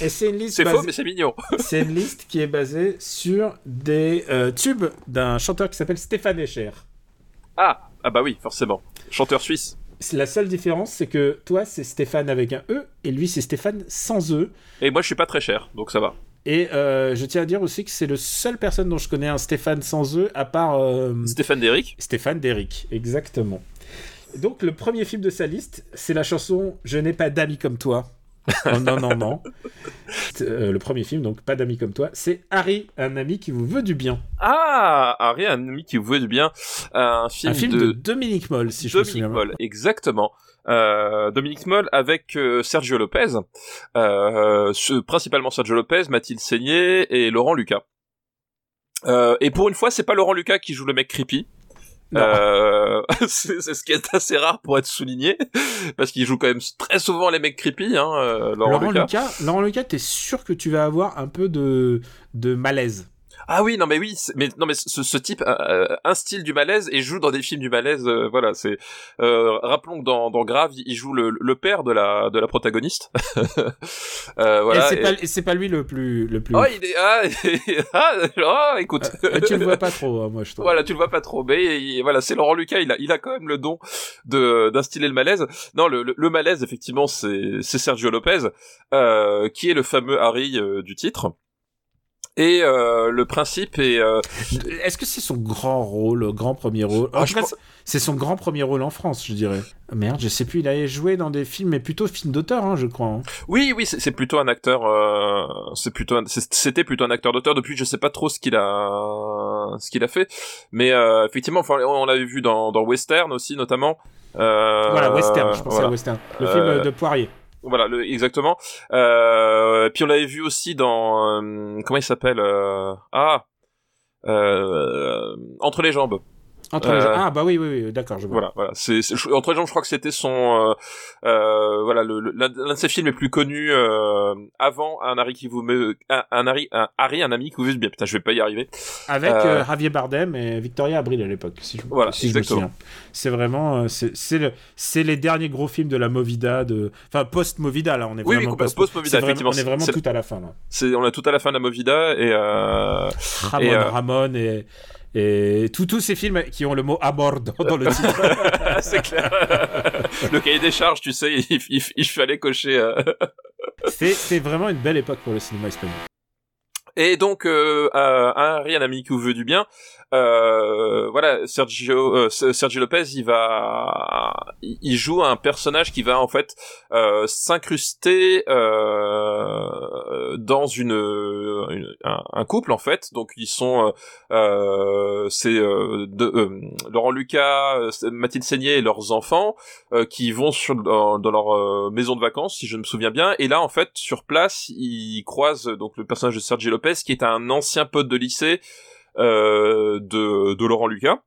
Et c'est une liste c'est basée- faux, mais c'est mignon. C'est une liste qui est basée sur des euh, tubes d'un chanteur qui s'appelle Stéphane Escher. Ah, ah bah oui, forcément. Chanteur suisse. La seule différence, c'est que toi, c'est Stéphane avec un E, et lui, c'est Stéphane sans E. Et moi, je suis pas très cher, donc ça va. Et euh, je tiens à dire aussi que c'est le seule personne dont je connais un Stéphane sans E, à part euh, Stéphane Derrick. Stéphane Derrick, exactement. Donc le premier film de sa liste, c'est la chanson Je n'ai pas d'amis comme toi. Oh, non, non, non. Euh, le premier film, donc pas d'amis comme toi, c'est Harry, un ami qui vous veut du bien. Ah, Harry, un ami qui vous veut du bien. Un film, Un film de, Dominique Moll, si je me Dominique souviens. Moll, exactement. Euh, Dominique Moll avec euh, Sergio Lopez, ce- principalement Sergio Lopez, Mathilde Seigné et Laurent Lucas. Et pour une fois, c'est pas Laurent Lucas qui joue le mec creepy. Euh, c'est ce qui est assez rare pour être souligné, parce qu'il joue quand même très souvent les mecs creepy, hein, euh, Laurent, Laurent Lucas. Lucas, Laurent Lucas, t'es sûr que tu vas avoir un peu de, de malaise? Ah oui, non mais oui, mais non mais ce, ce type euh, instille du malaise et joue dans des films du malaise. euh, voilà, c'est. Euh, rappelons que dans, dans Grave, il joue le, le père de la de la protagoniste. euh, voilà. et c'est et- pas, pas lui le plus, le plus. Oh, il est ah, ah, oh, écoute. Euh, tu le vois pas trop, hein, moi je trouve. Voilà, tu le vois pas trop, mais il- voilà, c'est Laurent Lucas, il a, il a quand même le don de d'instiller le malaise. Non, le, le, le malaise, effectivement, c'est c'est Sergio Lopez, euh, qui est le fameux Harry euh, du titre. Et euh, le principe est. Euh, Est-ce que c'est son grand rôle, grand premier rôle? Ah, c'est son grand premier rôle en France, je dirais. Merde, je sais plus. Il a joué dans des films, mais plutôt films d'auteur, hein, je crois. hein. Oui, oui, c'est plutôt un acteur. euh, c'est plutôt, un- c'était plutôt un acteur d'auteur. Depuis, je sais pas trop ce qu'il a, ce qu'il a fait, mais euh, effectivement, enfin, on l'avait vu dans, dans Western aussi, notamment. Euh, voilà, Western. Je pensais à Western. Le Euh, film de Poirier. Voilà, exactement. Euh, puis on l'avait vu aussi dans euh, comment il s'appelle euh, Ah, euh, entre les jambes. Entre les- euh, Ah bah oui, oui, oui, d'accord, je vois. Voilà, voilà. C'est entre les jambes, je crois que c'était son euh, euh, voilà l'un de ses films les plus connus euh, avant un Harry qui vous me un, un Harry un Harry un ami qui vous bien. Putain, je vais pas y arriver. Avec Javier Bardem et Victoria Abril à l'époque, si je, Voilà, si je me exactement. souviens. C'est vraiment, c'est c'est le, c'est les derniers gros films de la Movida, de, enfin post-Movida là, on est Oui, oui, vraiment post- post-Movida, c'est vraiment- effectivement, On est vraiment c'est- tout à la fin là. C'est on est tout à la fin de la Movida et euh, Ramon, Et, euh, Ramon et et tous tous ces films qui ont le mot abord dans, dans le titre. c'est clair. le cahier des charges, tu sais, il, il, il fallait cocher. euh, c'est c'est vraiment une belle époque pour le cinéma espagnol. Et donc, euh, un Harry, un ami qui vous veut du bien, euh, voilà, Sergio, euh, Sergio Lopez, il va, il joue un personnage qui va en fait euh, s'incruster dans une, un, couple en fait. Donc ils sont, c'est Laurent Lucas, Mathilde Seigné et leurs enfants qui vont sur dans, dans leur maison de vacances, si je me souviens bien. Et là, en fait, sur place, ils croisent donc le personnage de Sergio Lopez, qui est un ancien pote de lycée de, de Laurent Lucas.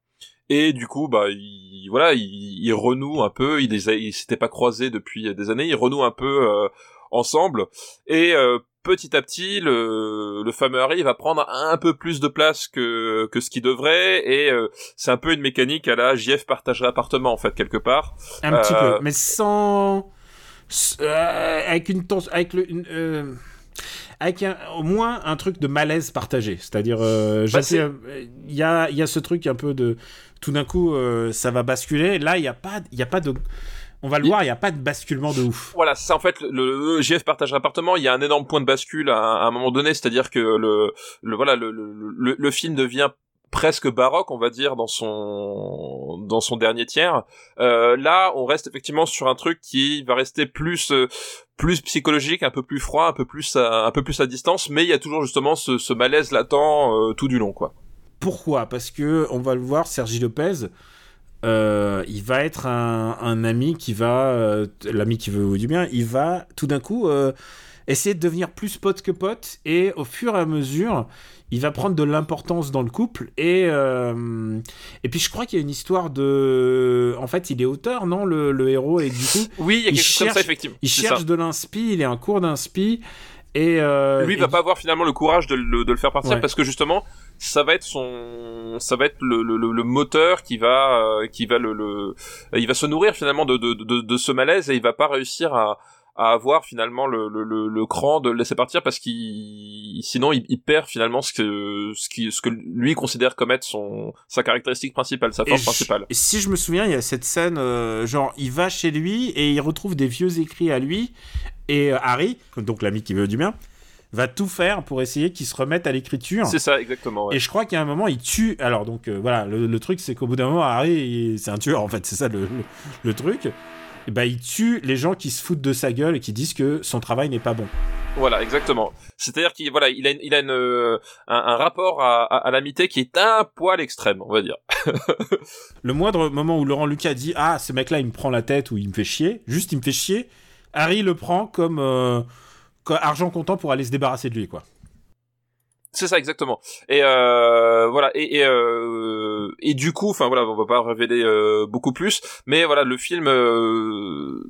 Et du coup, bah, il, voilà, il, il renoue un peu. Il ils s'étaient pas croisés depuis des années. Ils renouent un peu euh, ensemble. Et euh, petit à petit, le, le fameux Harry va prendre un peu plus de place que que ce qu'il devrait. Et euh, c'est un peu une mécanique à la JF partage l'appartement en fait quelque part. Un petit Euh, peu, mais sans euh, avec une tension, avec le une, euh, avec un- au moins un truc de malaise partagé. C'est-à-dire, euh, Bah, euh, il y a y a ce truc un peu de tout d'un coup euh, ça va basculer. Là, il y a pas il y a pas de on va le Il- voir, il y a pas de basculement de ouf. Voilà, c'est en fait le, le GF partage l'appartement. Il y a un énorme point de bascule à, un- à un moment donné, c'est-à-dire que le, le voilà, le, le, le, le film devient presque baroque, on va dire, dans son dans son dernier tiers. Euh, là, on reste effectivement sur un truc qui va rester plus euh, plus psychologique, un peu plus froid, un peu plus à, un peu plus à distance, mais il y a toujours justement ce, malaise latent euh, tout du long, quoi. Pourquoi? Parce que on va le voir, Sergi Lopez, il va être un, ami qui va, l'ami qui veut du bien, il va tout d'un coup essayer de devenir plus pote que pote, et au fur et à mesure, il va prendre de l'importance dans le couple, et euh, et puis je crois qu'il y a une histoire de, en fait, il est auteur, non, le, le héros, et du coup, Oui, il y a Il quelque chose comme ça, cherche- effectivement. il cherche ça. de l'inspi, il est en cours d'inspi, et euh, Lui il et va pas avoir finalement le courage de le, de le faire partir Ouais. parce que justement ça va être son ça va être le, le, le- le moteur qui va euh, qui va le, le il va se nourrir finalement de, de, de, de ce malaise et il va pas réussir à à avoir finalement le, le, le, le cran de le laisser partir parce qu'il sinon il, il perd finalement ce que ce qui ce que lui considère comme être son sa caractéristique principale sa force principale si je me souviens, il y a cette scène, euh, genre, il va chez lui et il retrouve des vieux écrits à lui. Et euh, Harry, donc l'ami qui veut du bien, va tout faire pour essayer qu'il se remette à l'écriture. c'est ça exactement ouais. Et je crois qu'à un moment, il tue. Alors, donc, euh, voilà, le, le truc, c'est qu'au bout d'un moment, Harry, il- c'est un tueur, en fait, c'est ça le, le, le truc. Bah, il tue les gens qui se foutent de sa gueule et qui disent que son travail n'est pas bon. Voilà, exactement. C'est-à-dire qu'il voilà, il a, il a une, euh, un, un rapport à, à, à l'amitié qui est un poil extrême, on va dire. Le moindre moment où Laurent Lucas dit Ah, ce mec-là, il me prend la tête ou il me fait chier, juste il me fait chier, Harry le prend comme, euh, comme argent comptant pour aller se débarrasser de lui, quoi. C'est ça exactement. Et euh, voilà. Et, et, euh, et du coup, enfin voilà, on va pas révéler euh, beaucoup plus, mais voilà, le film euh,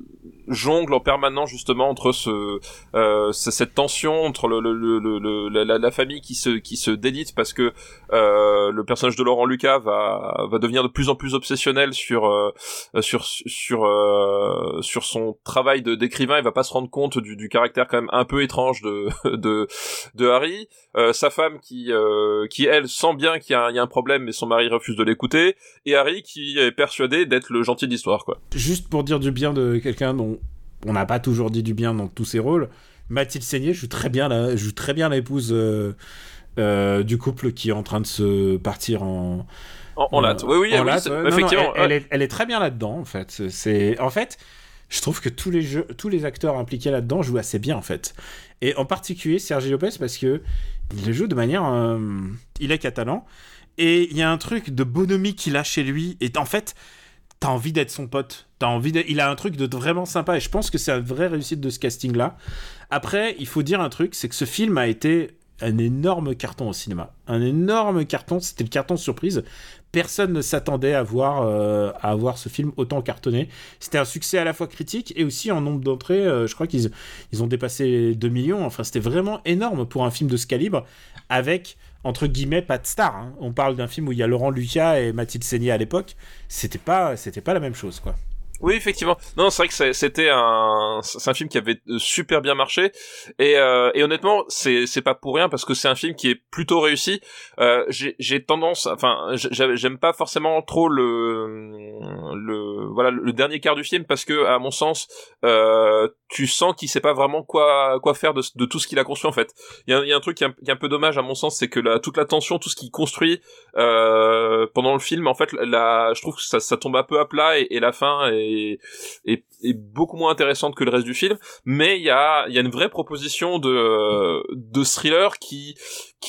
jongle en permanence justement entre ce, euh, ce- cette tension entre le, le, le, le- la, la- famille qui se qui se délite parce que euh, le personnage de Laurent Lucas va va devenir de plus en plus obsessionnel sur euh, sur sur euh, sur son travail de d'écrivain. Il va pas se rendre compte du, du caractère quand même un peu étrange de de de Harry. Euh, sa femme qui euh, qui elle sent bien qu'il y, a un- y a un problème mais son mari refuse de l'écouter et Harry qui est persuadé d'être le gentil de l'histoire quoi. Juste pour dire du bien de quelqu'un dont on n'a pas toujours dit du bien dans tous ses rôles, Mathilde Seigné joue très bien la, joue très bien l'épouse euh, euh, du couple qui est en train de se partir en. En, en latte. Oui, oui, en oui, latte. c'est- Ouais, non, non, effectivement. elle, elle est, elle est très bien là-dedans, en fait. C'est, en fait, je trouve que tous les jeux, tous les acteurs impliqués là-dedans jouent assez bien, en fait. Et en particulier Sergi Lopez parce que il joue de manière, euh, il est catalan et il y a un truc de bonhomie qu'il a chez lui. Et en fait, t'as envie d'être son pote. T'as envie. Il a un truc de vraiment sympa et je pense que c'est une vraie réussite de ce casting-là. Après, il faut dire un truc, c'est que ce film a été un énorme carton au cinéma. Un énorme carton, c'était le carton surprise. Personne ne s'attendait à voir, euh, à voir ce film autant cartonné. C'était un succès à la fois critique et aussi en nombre d'entrées. euh, je crois qu'ils ils ont dépassé les 2 millions. Enfin, c'était vraiment énorme pour un film de ce calibre avec, entre guillemets, pas de star. hein. On parle d'un film où il y a Laurent Lucas et Mathilde Seigné à l'époque. C'était pas, c'était pas la même chose, quoi. Oui, effectivement. Non, c'est vrai que c'était un, c'est un film qui avait super bien marché et, euh, et honnêtement, c'est c'est pas pour rien parce que c'est un film qui est plutôt réussi. Euh, j'ai tendance, enfin, j'ai- j'aime pas forcément trop le le voilà le dernier quart du film parce que à mon sens, euh, tu sens qu'il sait pas vraiment quoi quoi faire de, tout ce qu'il a construit en fait. Il y a, un truc qui est un, peu dommage à mon sens, c'est que toute la tension, tout ce qu'il construit euh, pendant le film, en fait, je trouve que ça, tombe un peu à plat et, la fin est, beaucoup moins intéressante que le reste du film. Mais il y a, une vraie proposition de, thriller qui,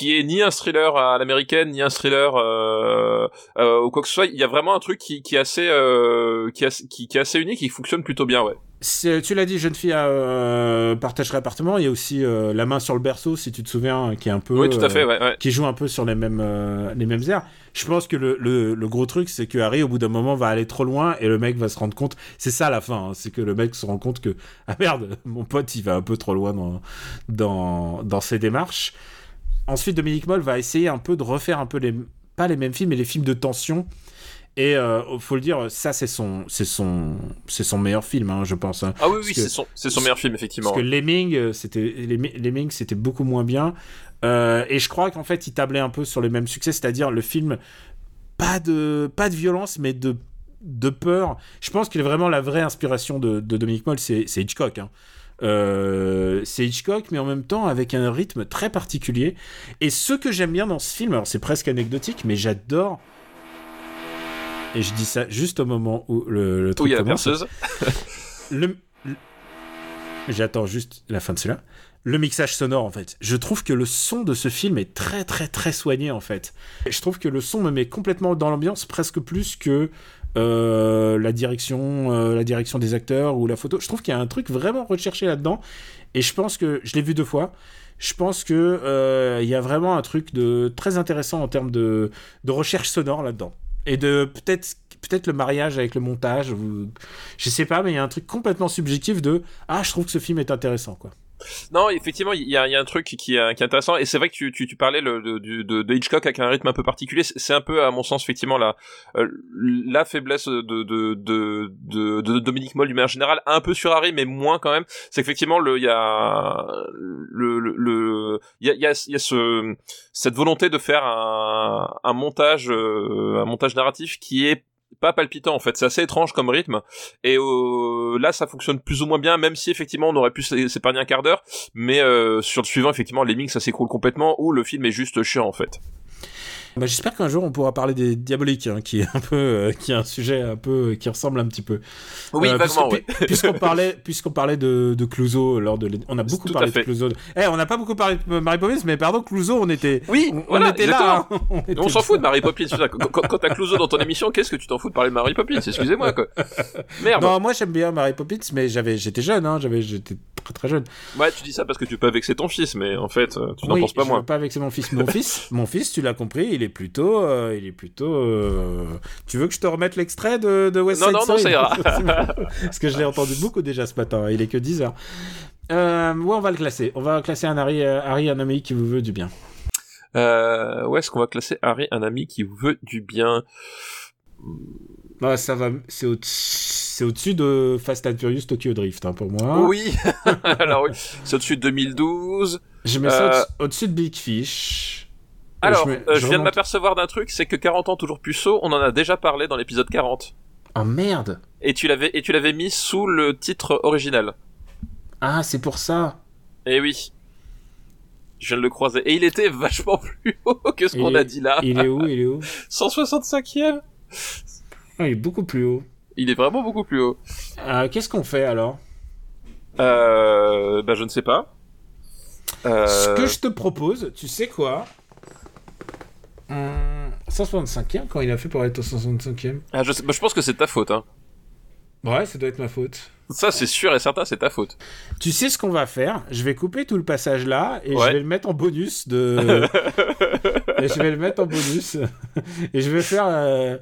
est ni un thriller à l'américaine, ni un thriller euh, euh, ou quoi que ce soit. Il y a vraiment un truc qui, est assez, euh, qui, qui, qui est assez unique, qui fonctionne plutôt bien, ouais. Tu l'as dit, jeune fille à euh, partagerait appartement. Il y a aussi euh, La main sur le berceau, si tu te souviens, qui est un peu. Oui, tout à fait, euh, ouais. ouais. qui joue un peu sur les mêmes, euh, les mêmes airs. Je pense que le, le, le gros truc, c'est que Harry, au bout d'un moment, va aller trop loin et le mec va se rendre compte. C'est ça la fin, hein, c'est que le mec se rend compte que ah merde, mon pote, il va un peu trop loin dans dans, dans ses démarches. Ensuite, Dominique Moll va essayer un peu de refaire un peu les pas les mêmes films, mais les films de tension. Et euh, faut le dire, ça c'est son c'est son c'est son meilleur film, hein, je pense. hein. Ah oui, oui, c'est son, c'est son meilleur film, effectivement. Parce que Lemming, euh, c'était Lemming, c'était beaucoup moins bien. Euh, et je crois qu'en fait, il tablait un peu sur les mêmes succès, c'est-à-dire le film pas de pas de violence, mais de de peur. Je pense qu'il est vraiment la vraie inspiration de, de Dominique Moll, c'est c'est Hitchcock. hein. Euh, c'est Hitchcock, mais en même temps avec un rythme très particulier. Et ce que j'aime bien dans ce film, alors c'est presque anecdotique, mais j'adore. Et je dis ça juste au moment où le, le Où truc il y a la commence. perceuse. Le... le- J'attends juste la fin de celui-là. Le mixage sonore, en fait. Je trouve que le son de ce film est très, très, très soigné, en fait. Et je trouve que le son me met complètement dans l'ambiance, presque plus que euh, la direction, euh, la direction des acteurs ou la photo. Je trouve qu'il y a un truc vraiment recherché là-dedans. Et je pense que je l'ai vu deux fois. Je pense que euh, il y a vraiment un truc de très intéressant en termes de, de recherche sonore là-dedans. Et de peut-être peut-être le mariage avec le montage ou je sais pas mais il y a un truc complètement subjectif de ah je trouve que ce film est intéressant quoi. Non, effectivement, il y a, y a un truc qui qui est intéressant, et c'est vrai que tu, tu, tu parlais le, de, de, de Hitchcock avec un rythme un peu particulier. C'est un peu, à mon sens, effectivement, la, euh, la faiblesse de, de, de, de, de Dominique Moll, du manière générale, un peu sur Harry, mais moins quand même. C'est qu'effectivement, il y a, le, le, il y a, y y a ce, cette volonté de faire un, un montage, euh, un montage narratif qui est pas palpitant en fait, c'est assez étrange comme rythme. Et euh, là ça fonctionne plus ou moins bien même si effectivement on aurait pu s'é- s'épargner un quart d'heure. Mais euh, sur le suivant effectivement Lemming ça s'écroule complètement ou le film est juste chiant en fait. Bah, j'espère qu'un jour on pourra parler des diaboliques hein, qui est un peu euh, qui est un sujet un peu qui ressemble un petit peu. Oui, Euh, puisque- ouais. Puisqu'on parlait puisqu'on parlait de, de Clouseau lors de on a beaucoup parlé de. Clouseau. Eh on n'a pas beaucoup parlé de Mary Poppins mais pardon Clouseau on était Oui, on, on voilà, était là. hein. On, On était s'en fout de Mary Poppins. Quand, t'as Clouseau dans ton émission, qu'est-ce que tu t'en fous de parler de Mary Poppins? Excusez-moi, quoi. Merde. Non, moi j'aime bien Mary Poppins, mais j'avais, j'étais jeune, hein, j'avais, j'étais très très jeune. Ouais, tu dis ça parce que tu peux vexer ton fils, mais en fait, euh, tu n'en Oui, penses pas je moins. veux pas vexer mon fils. Mon fils, mon fils, tu l'as compris, il est plutôt, euh, il est plutôt. euh, Tu veux que je te remette l'extrait de, de West Non, Side non, non, Story ça ira. Parce que je l'ai entendu beaucoup déjà ce matin. hein, Il est que 10 heures. Euh, ouais, on va le classer. On va classer un Harry, Harry, un ami qui vous veut du bien. Euh, où est-ce qu'on va classer Harry, un ami qui vous veut du bien? Ouais, ça va. C'est au, c'est au-dessus de Fast and Furious Tokyo Drift hein, pour moi. Oui. Alors oui, c'est au-dessus de 2012. Je mets ça Euh, au- au-dessus de Big Fish. Alors, je euh, je je viens de m'apercevoir d'un truc, c'est que 40 ans toujours puceau, on en a déjà parlé dans l'épisode 40. Oh merde. Et tu l'avais et tu l'avais mis sous le titre original. Ah, c'est pour ça. Eh oui. Je viens de le croiser. Et il était vachement plus haut que ce qu'on a dit là. Il est où Il est où? 165e Ah, Il est beaucoup plus haut. Il est vraiment beaucoup plus haut. Euh, Qu'est-ce qu'on fait alors Euh, bah je ne sais pas. Euh, Ce que je te propose, tu sais quoi Hum, 165e quand il a fait pour être au 165e ah, je, sais- bah, je pense que c'est ta faute. Hein. Ouais, ça doit être ma faute. Ça, c'est sûr et certain, c'est ta faute. Tu sais ce qu'on va faire? Je vais couper tout le passage là et Ouais. je vais le mettre en bonus de. et je vais le mettre en bonus et je vais faire. euh,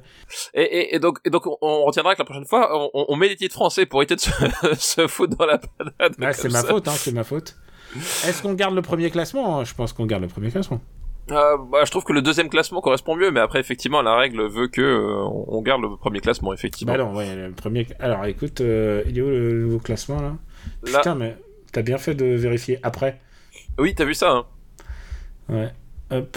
Et, et, et donc, et donc on, retiendra que la prochaine fois, on, on- met les titres français pour éviter de se, se foutre dans la panade. Ouais, c'est ma faute, hein, c'est ma faute. Est-ce qu'on garde le premier classement? Je pense qu'on garde le premier classement. Euh, bah, je trouve que le deuxième classement correspond mieux, mais après, effectivement, la règle veut que euh, on garde le premier classement, effectivement. Bah non, ouais, le premier. Alors écoute, euh, il est où le nouveau classement là? Là, Putain, mais t'as bien fait de vérifier après. oui, t'as vu ça. Hein. Ouais. Hop.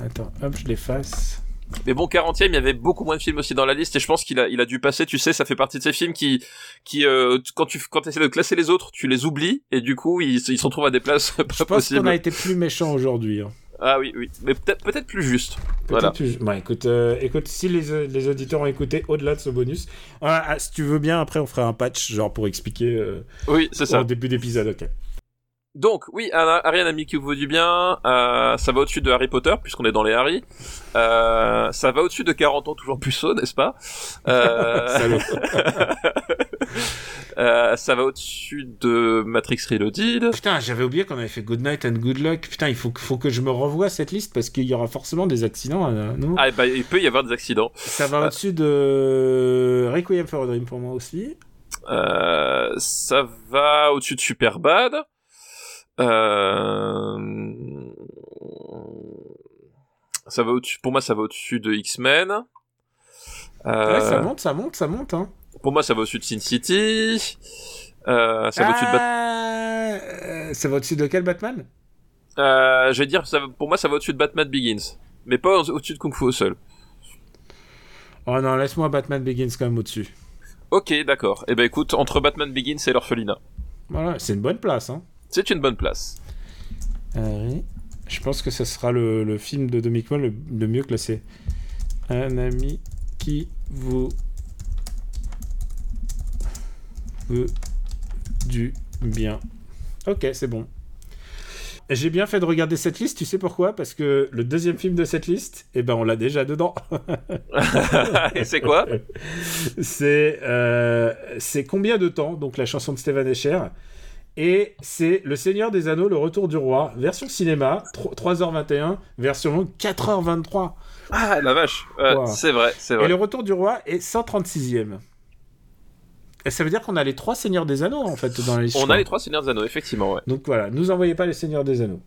Attends, hop, je l'efface. Mais bon, 40e, il y avait beaucoup moins de films aussi dans la liste, et je pense qu'il a, il a dû passer. Tu sais, ça fait partie de ces films qui, qui, euh, quand tu, quand essaies de classer les autres, tu les oublies, et du coup, ils, ils se retrouvent à des places pas Je pense possibles. qu'on a été plus méchant aujourd'hui. hein. Ah oui, oui, mais peut-être, peut-être plus juste. Peut-être Voilà. plus- Bon, écoute, euh, écoute, si les, les auditeurs ont écouté au-delà de ce bonus, ah, ah, si tu veux bien, après on fera un patch genre pour expliquer euh, Oui, c'est ça. au début d'épisode. Ok. Donc, oui, Ariane a mis qui vous du bien. Euh, ça va au-dessus de Harry Potter, puisqu'on est dans les Harry. Euh, ça va au-dessus de 40 ans, toujours puceau, n'est-ce pas? Euh, euh, Ça va au-dessus de Matrix Reloaded. Putain, j'avais oublié qu'on avait fait Good Night and Good Luck. Putain, il faut, que- faut que je me revoie cette liste parce qu'il y aura forcément des accidents. euh, non? Ah, bah, il peut y avoir des accidents. Ça va Ah. au-dessus de Requiem for a Dream pour moi aussi. Euh, ça va au-dessus de Superbad. Euh... Ça va au-dessus, pour moi, ça va au-dessus de X-Men. Euh, Ouais, ça monte, ça monte, ça monte. Hein. Pour moi, ça va au-dessus de Sin City. Euh, ça va au-dessus de Bat- euh, Ça va au-dessus de quel Batman? Je vais dire, ça va- pour moi, ça va au-dessus de Batman Begins. Mais pas au- au-dessus de Kung Fu au sol. Oh non, laisse-moi Batman Begins quand même au-dessus. Ok, d'accord. Eh ben, écoute, entre Batman Begins et l'orphelinat. Voilà, c'est une bonne place. Hein. C'est une bonne place. Euh, oui. Je pense que ce sera le, le film de Moll le, le mieux classé. Un ami qui vous veut du bien. Ok, c'est bon. J'ai bien fait de regarder cette liste, tu sais pourquoi? Parce que le deuxième film de cette liste, eh ben on l'a déjà dedans. et c'est quoi? C'est euh, c'est combien de temps? Donc la chanson de Stéphane Escher. Et c'est Le Seigneur des Anneaux, Le Retour du Roi, version cinéma, 3- 3h21, version longue, 4h23. Ah, la vache. Wow. C'est vrai, c'est Et vrai. Le Retour du Roi est 136e. Et ça veut dire qu'on a les trois Seigneurs des Anneaux, en fait, dans la liste. je On a les trois Seigneurs des Anneaux, effectivement, ouais. Donc voilà, nous envoyez pas les Seigneurs des Anneaux.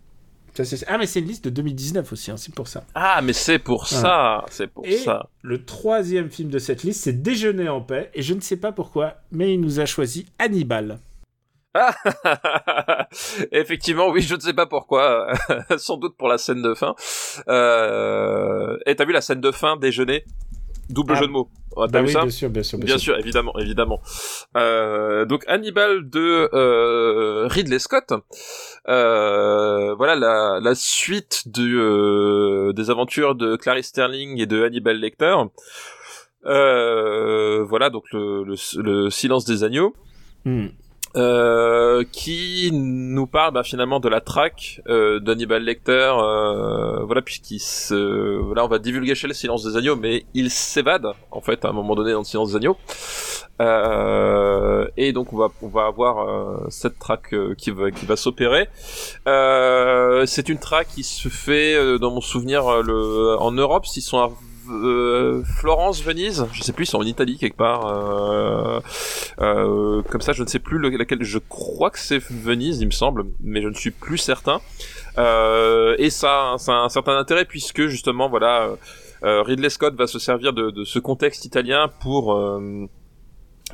Ça, Ah, mais c'est une liste de 2019 aussi, hein, c'est pour ça. Ah, mais c'est pour ça, c'est pour Et ça. le troisième film de cette liste, c'est Déjeuner en paix. Et je ne sais pas pourquoi, mais il nous a choisi Hannibal. Ah Effectivement, oui, je ne sais pas pourquoi, sans doute pour la scène de fin. Euh... Et t'as vu la scène de fin déjeuner? Double Ah. jeu de mots. Ah, Bah oui, ça? bien sûr, bien sûr, bien, Bien sûr. sûr, évidemment, évidemment. Euh, donc Hannibal de euh, Ridley Scott. Euh, voilà la, la suite du, euh, des aventures de Clarice Sterling et de Hannibal Lecter. Euh, voilà donc le, le, le silence des agneaux. Hmm. Euh, qui nous parle bah, finalement de la traque euh, d'Hannibal Lecter, euh, voilà puisqu'il se, voilà on va divulguer chez le silence des agneaux, mais il s'évade en fait à un moment donné dans le silence des agneaux, Euh, et donc on va on va avoir euh, cette traque qui va qui va s'opérer. C'est une traque qui se fait dans mon souvenir le en Europe, s'ils sont à euh, Florence, Venise, je sais plus, ils sont en Italie quelque part. Euh, euh, comme ça, je ne sais plus le- laquelle. Je crois que c'est Venise, il me semble, mais je ne suis plus certain. Euh, et ça, ça a un certain intérêt puisque justement, voilà, euh, Ridley Scott va se servir de, ce contexte italien pour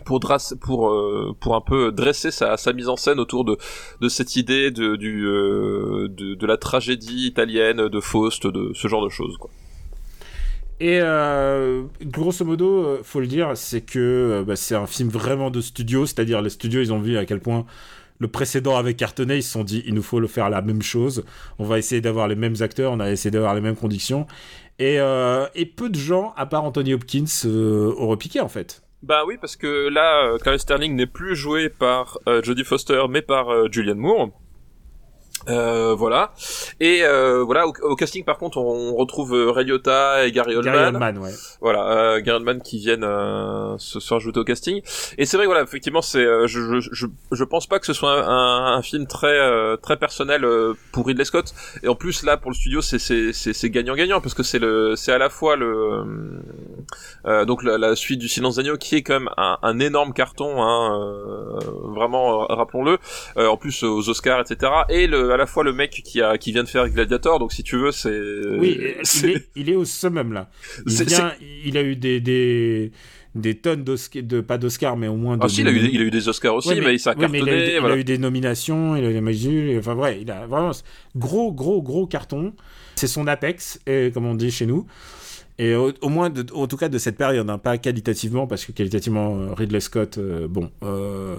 pour drasse- pour euh, pour un peu dresser sa, mise en scène autour de cette idée de de, de la tragédie italienne de Faust de ce genre de choses quoi. Et euh, grosso modo, euh, faut le dire, c'est que euh, bah, c'est un film vraiment de studio, c'est-à-dire les studios, ils ont vu à quel point le précédent avait cartonné, ils se sont dit, il nous faut le faire la même chose. On va essayer d'avoir les mêmes acteurs, on a essayé d'avoir les mêmes conditions. Et, peu de gens, à part Anthony Hopkins, euh, auraient piqué en fait. Bah oui, parce que là, Clarice Sterling n'est plus joué par Jodie Foster, mais par Julianne Moore. Euh, voilà. Et euh, voilà, au, au casting par contre, on, retrouve euh, Ray Liotta et Gary Oldman. Gary Oldman, ouais. Voilà, euh, Gary Oldman qui viennent euh, se, se rajouter au casting. Et c'est vrai, voilà, effectivement, c'est, euh, je, je, je, je pense pas que ce soit un, un film très euh, très personnel euh, pour Ridley Scott. Et en plus là, pour le studio, c'est c'est c'est, gagnant-gagnant parce que c'est le c'est à la fois le euh, donc la, la suite du Silence d'agneau qui est quand même un, un énorme carton, hein, euh, vraiment, rappelons-le. en plus aux Oscars, etc. Et le, à la fois le mec qui a qui vient de faire Gladiator, donc si tu veux, c'est oui, il est, il est au summum là. Il, vient, il a eu des des des tonnes d'Oscars, de pas d'Oscars, mais au moins. De, ah si, il a, eu, il a eu des Oscars aussi, ouais, mais, mais, il s'est ouais, cartonné. Il a, eu, voilà. il a, eu, des nominations, il a eu des Majus, enfin vrai, il a vraiment gros, gros, gros carton. C'est son apex, et, comme on dit chez nous. Et au, au moins, de, en tout cas, de cette période, hein, pas qualitativement, parce que qualitativement, Ridley Scott, euh, bon. Euh,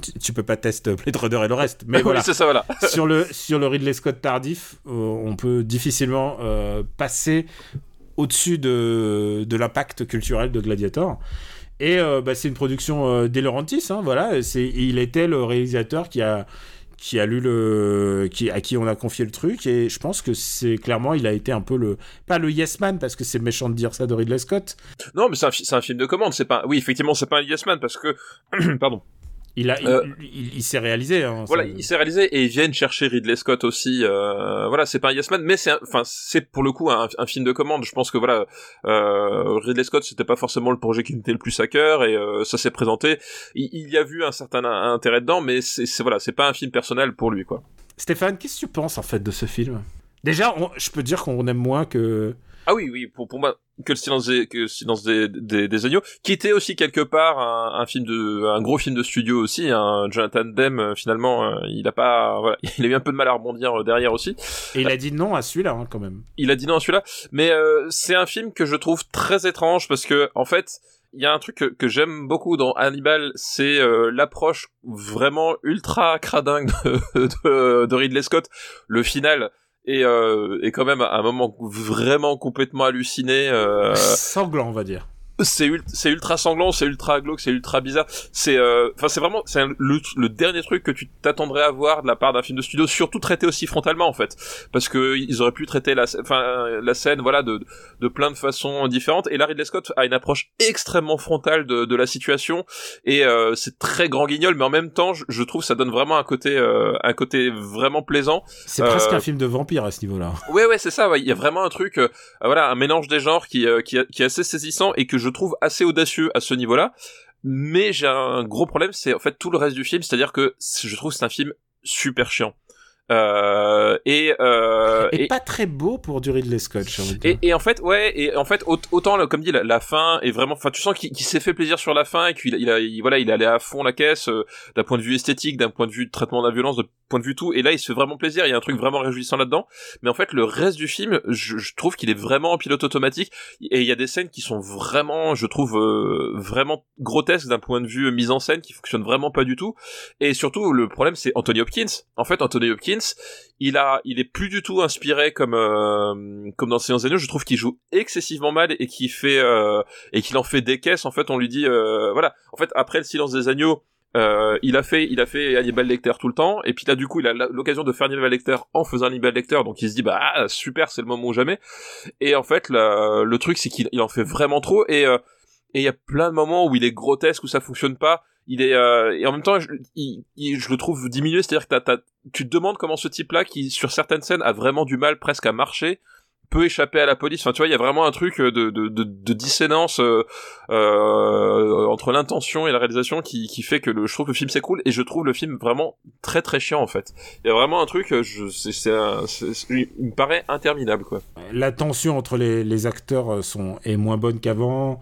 tu, tu, peux pas tester Blade Runner et le reste. Mais voilà. oui, c'est ça, voilà. sur, le, sur le Ridley Scott tardif, euh, on peut difficilement euh, passer au-dessus de, de l'impact culturel de Gladiator. Et euh, bah, c'est une production euh, De Laurentiis, hein, voilà. C'est, il était le réalisateur qui a, qui a lu le, qui, à qui on a confié le truc. Et je pense que c'est clairement, il a été un peu le, pas le yes man parce que c'est méchant de dire ça de Ridley Scott. Non, mais c'est un, c'est un film de commande. C'est pas, oui, effectivement, c'est pas un yes man parce que, pardon. Il, a, euh, il, il, il s'est réalisé. Hein, voilà, il s'est réalisé et ils viennent chercher Ridley Scott aussi. Euh, voilà, c'est pas un Yes Man, mais c'est, enfin, c'est pour le coup un, un, film de commande. Je pense que voilà, euh, Ridley Scott, c'était pas forcément le projet qui me tenait le plus à cœur et euh, ça s'est présenté. Il, il, y a vu un certain intérêt dedans, mais c'est, voilà, c'est pas un film personnel pour lui, quoi. Stéphane, qu'est-ce que tu penses en fait de ce film? Déjà, on, je peux dire qu'on aime moins que ah oui, oui, pour, pour moi, que le silence des, que le silence des, des, des, agneaux, qui était aussi quelque part un, un, film de, un gros film de studio aussi, un Jonathan Demme, finalement, euh, il a pas, voilà, il a eu un peu de mal à rebondir euh, derrière aussi. Et il a dit non à celui-là, hein, quand même. Il a dit non à celui-là, mais euh, c'est un film que je trouve très étrange parce que, en fait, il y a un truc que, que j'aime beaucoup dans Hannibal, c'est euh, l'approche vraiment ultra cradingue de, de, de Ridley Scott. Le final, et, euh, et quand même à un moment vraiment complètement halluciné. Euh, Sanglant, on va dire c'est ultra sanglant, c'est ultra glauque, c'est ultra bizarre. C'est euh, enfin c'est vraiment c'est le, le, dernier truc que tu t'attendrais à voir de la part d'un film de studio, surtout traité aussi frontalement en fait, parce que ils auraient pu traiter la enfin la scène voilà de de plein de façons différentes. Et Larry Ridley Scott a une approche extrêmement frontale de, de la situation et euh, c'est très grand guignol, mais en même temps je, je trouve ça donne vraiment un côté euh, un côté vraiment plaisant. C'est presque un film de vampire à ce niveau-là. Ouais ouais c'est ça. Il ouais. y a vraiment un truc voilà un mélange des genres qui qui, qui est assez saisissant et que je je trouve assez audacieux à ce niveau-là. Mais j'ai un gros problème, c'est en fait tout le reste du film, c'est-à-dire que je trouve c'est un film super chiant. Euh, et, euh, et, et, pas très beau pour du Ridley Scott. Et, et, en fait, ouais, et en fait, autant comme dit la, la fin est vraiment, enfin, tu sens qu'il qu s'est fait plaisir sur la fin et qu'il il a, il, voilà, il allait à fond la caisse euh, d'un point de vue esthétique, d'un point de vue de traitement de la violence, de point de vue tout. Et là, il se fait vraiment plaisir. Il y a un truc vraiment réjouissant là-dedans. Mais en fait, le reste du film, je, je trouve qu'il est vraiment en pilote automatique. Et il y a des scènes qui sont vraiment, je trouve, euh, vraiment grotesques d'un point de vue mise en scène, qui fonctionnent vraiment pas du tout. Et surtout, le problème, c'est Anthony Hopkins. En fait, Anthony Hopkins il a, il est plus du tout inspiré comme euh, comme dans Silence des Je trouve qu'il joue excessivement mal et qu'il fait euh, et qu'il en fait des caisses. En fait, on lui dit, euh, voilà. En fait, après le Silence des agneaux, euh, il a fait, il a fait Hannibal Lecter tout le temps, et puis là du coup il a l'occasion de faire Hannibal Lecter en faisant Hannibal Lecter, donc il se dit bah ah, super, c'est le moment ou jamais. Et en fait le truc c'est qu'il en fait vraiment trop, et euh, et il y a plein de moments où il est grotesque où ça fonctionne pas il est euh, et en même temps je, il, il, je le trouve diminué. C'est-à-dire que t'as, tu te demandes comment ce type-là qui sur certaines scènes a vraiment du mal presque à marcher peut échapper à la police. Enfin tu vois il y a vraiment un truc de de, de, de dissonance euh, euh, entre l'intention et la réalisation qui, qui fait que le, je trouve que le film s'écroule. Et je trouve le film vraiment très très chiant en fait. Il y a vraiment un truc je c'est, il me paraît interminable quoi. La tension entre les, les acteurs sont est moins bonne qu'avant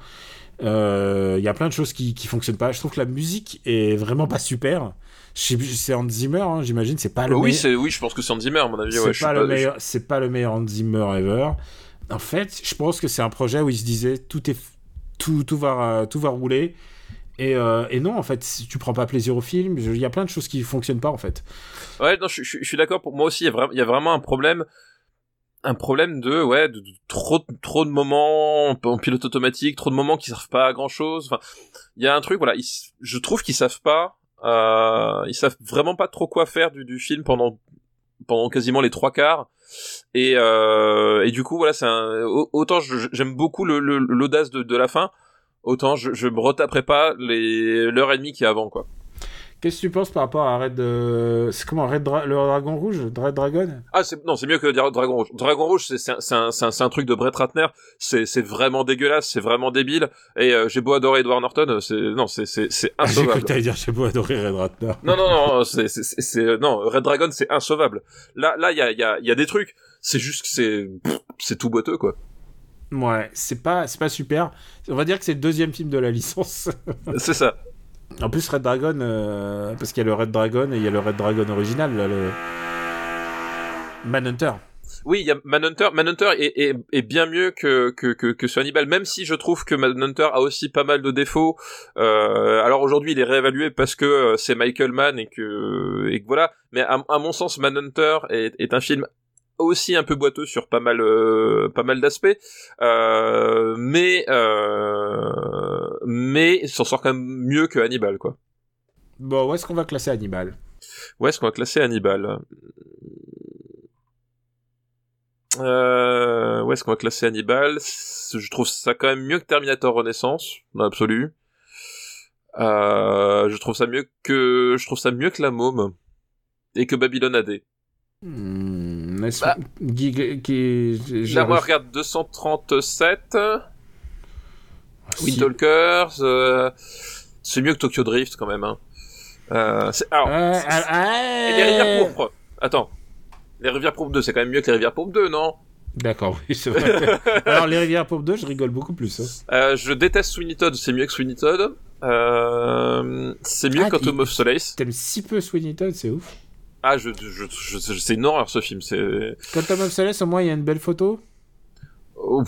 il euh, y a plein de choses qui, qui fonctionnent pas. Je trouve que la musique est vraiment pas super. C'est Hans Zimmer, hein, j'imagine. C'est pas le oui, meilleur. Oui, je pense que c'est Hans Zimmer, à mon avis. C'est pas, le meilleur. C'est pas le meilleur Hans Zimmer ever. En fait, je pense que c'est un projet où il se disait tout est tout, tout va tout va rouler Et, euh, et, non, en fait, si tu prends pas plaisir au film, il y a plein de choses qui fonctionnent pas, en fait. Ouais, non, je, je, je suis d'accord. Pour moi aussi, il y a vraiment un problème, un problème de ouais, de, de, trop, trop de moments en pilote automatique, trop de moments qui servent pas à grand chose. Enfin, il y a un truc, voilà, ils, je trouve qu'ils savent pas, euh, ils savent vraiment pas trop quoi faire du, du film pendant pendant quasiment les trois quarts. Et, euh, et du coup, voilà, c'est autant j'aime beaucoup l'audace de, de la fin autant je, je me retaperai pas les l'heure et demie qui est avant quoi. Qu'est-ce que tu penses par rapport à Red euh, c'est comment Red le Dragon Rouge Red Dragon? Ah c'est non c'est mieux que Dragon Rouge. Dragon Rouge c'est un truc de Brett Ratner c'est vraiment dégueulasse c'est vraiment débile et euh, j'ai beau adorer Edward Norton c'est non c'est c'est c'est insauvable. j'ai cru que dire j'ai beau adorer Red Ratner. Non non non c'est c'est c'est non Red Dragon c'est insauvable. Là là il y a il y a il y a des trucs c'est juste que c'est c'est tout boiteux quoi. Ouais, c'est pas, c'est pas super. On va dire que c'est le deuxième film de la licence. c'est ça. En plus, Red Dragon, euh, parce qu'il y a le Red Dragon et il y a le Red Dragon original, là, le Manhunter. Oui, il y a Manhunter. Manhunter est, est, bien mieux que, que, que, que ce Hannibal, même si je trouve que Manhunter a aussi pas mal de défauts. Euh, alors aujourd'hui, il est réévalué parce que euh, c'est Michael Mann et que, et que voilà. Mais à, à mon sens, Manhunter est, est un film aussi un peu boiteux sur pas mal euh, pas mal d'aspects euh, mais euh, mais s'en sort quand même mieux que Hannibal quoi. Bon où est-ce qu'on va classer Hannibal? Où est-ce qu'on va classer Hannibal? Euh, où est-ce qu'on va classer Hannibal? Je trouve ça quand même mieux que Terminator Renaissance dans l'absolu. Je trouve ça mieux que je trouve ça mieux que la môme et que Babylon AD Hmm, bah, qui, qui, là, moi, regarde 237. Ah, Windtalkers. Euh, c'est mieux que Tokyo Drift quand même. Hein. Euh, alors, euh, euh, les rivières pourpres. Attends. Les rivières pourpres 2, c'est quand même mieux que les rivières pourpres 2, non? D'accord, oui, c'est vrai. alors, les rivières pourpres 2, je rigole beaucoup plus. Hein. Euh, je déteste Sweeney Todd, c'est mieux que Sweeney Todd. C'est mieux ah, que of Solace. T'aimes si peu Sweeney Todd, c'est ouf. Ah, je, je, je, c'est une horreur ce film. C'est. Quantum of Solace, au moins, il y a une belle photo. Oh,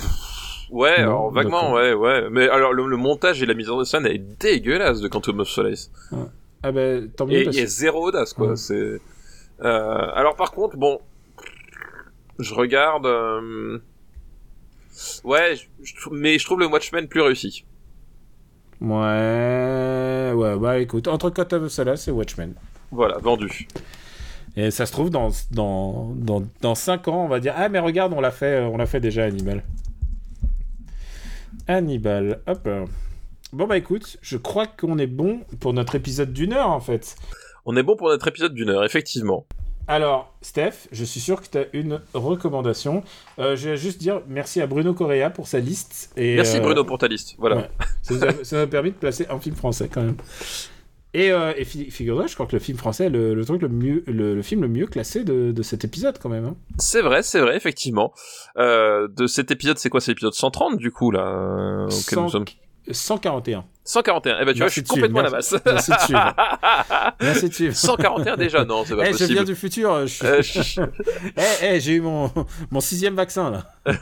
ouais, alors, vaguement, ouais, ouais. Mais alors, le, montage et la mise en scène est dégueulasse de Quantum of Solace. Ah, ah ben, tant mieux. Et il y a zéro audace, quoi. C'est. Euh, alors, par contre, bon, je regarde. Euh... Ouais, mais je trouve le Watchmen plus réussi. Ouais, ouais, bah écoute, entre Quantum of Solace et Watchmen. Voilà, vendu. Et ça se trouve, dans, dans, dans, dans 5 ans, on va dire Ah, mais regarde, on l'a fait, on l'a fait déjà, Hannibal. Hannibal, hop. Bon, bah écoute, je crois qu'on est bon pour notre épisode d'une heure, en fait. On est bon pour notre épisode d'une heure, effectivement. Alors, Steph, je suis sûr que tu as une recommandation. Euh, je vais juste dire merci à Bruno Correa pour sa liste. Et, merci euh, Bruno pour ta liste. Voilà. Ça, m'a permis de placer un film français quand même. Et, euh, et figure-toi, je crois que le film français, le, le truc le mieux, le, film le mieux classé de, de cet épisode quand même. Hein. C'est vrai, c'est vrai, effectivement. Euh, de cet épisode, c'est quoi? C'est l'épisode 130 du coup là euh, 141. 141. Eh ben tu vois, je suis complètement à la masse. Merci de suivre. Merci de suivre. 141 déjà, non, c'est pas hey, possible. Je viens du futur. Je... Euh, je... hey, hey, j'ai eu mon mon sixième vaccin là.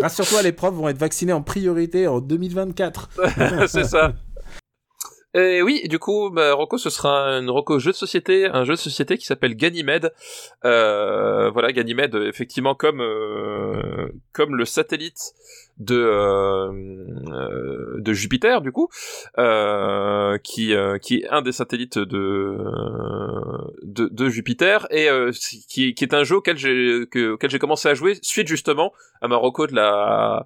Rassure-toi, les profs vont être vaccinés en priorité en 2024. c'est ça. Et oui, du coup, bah, Rocco, ce sera un Rocco jeu de société, un jeu de société qui s'appelle Ganymede. Euh, voilà, Ganymede, effectivement, comme euh, comme le satellite de euh, euh, de Jupiter du coup euh, qui qui est un des satellites de de, de Jupiter et qui, qui est un jeu auquel j'ai auquel j'ai commencé à jouer suite justement à Marocco de la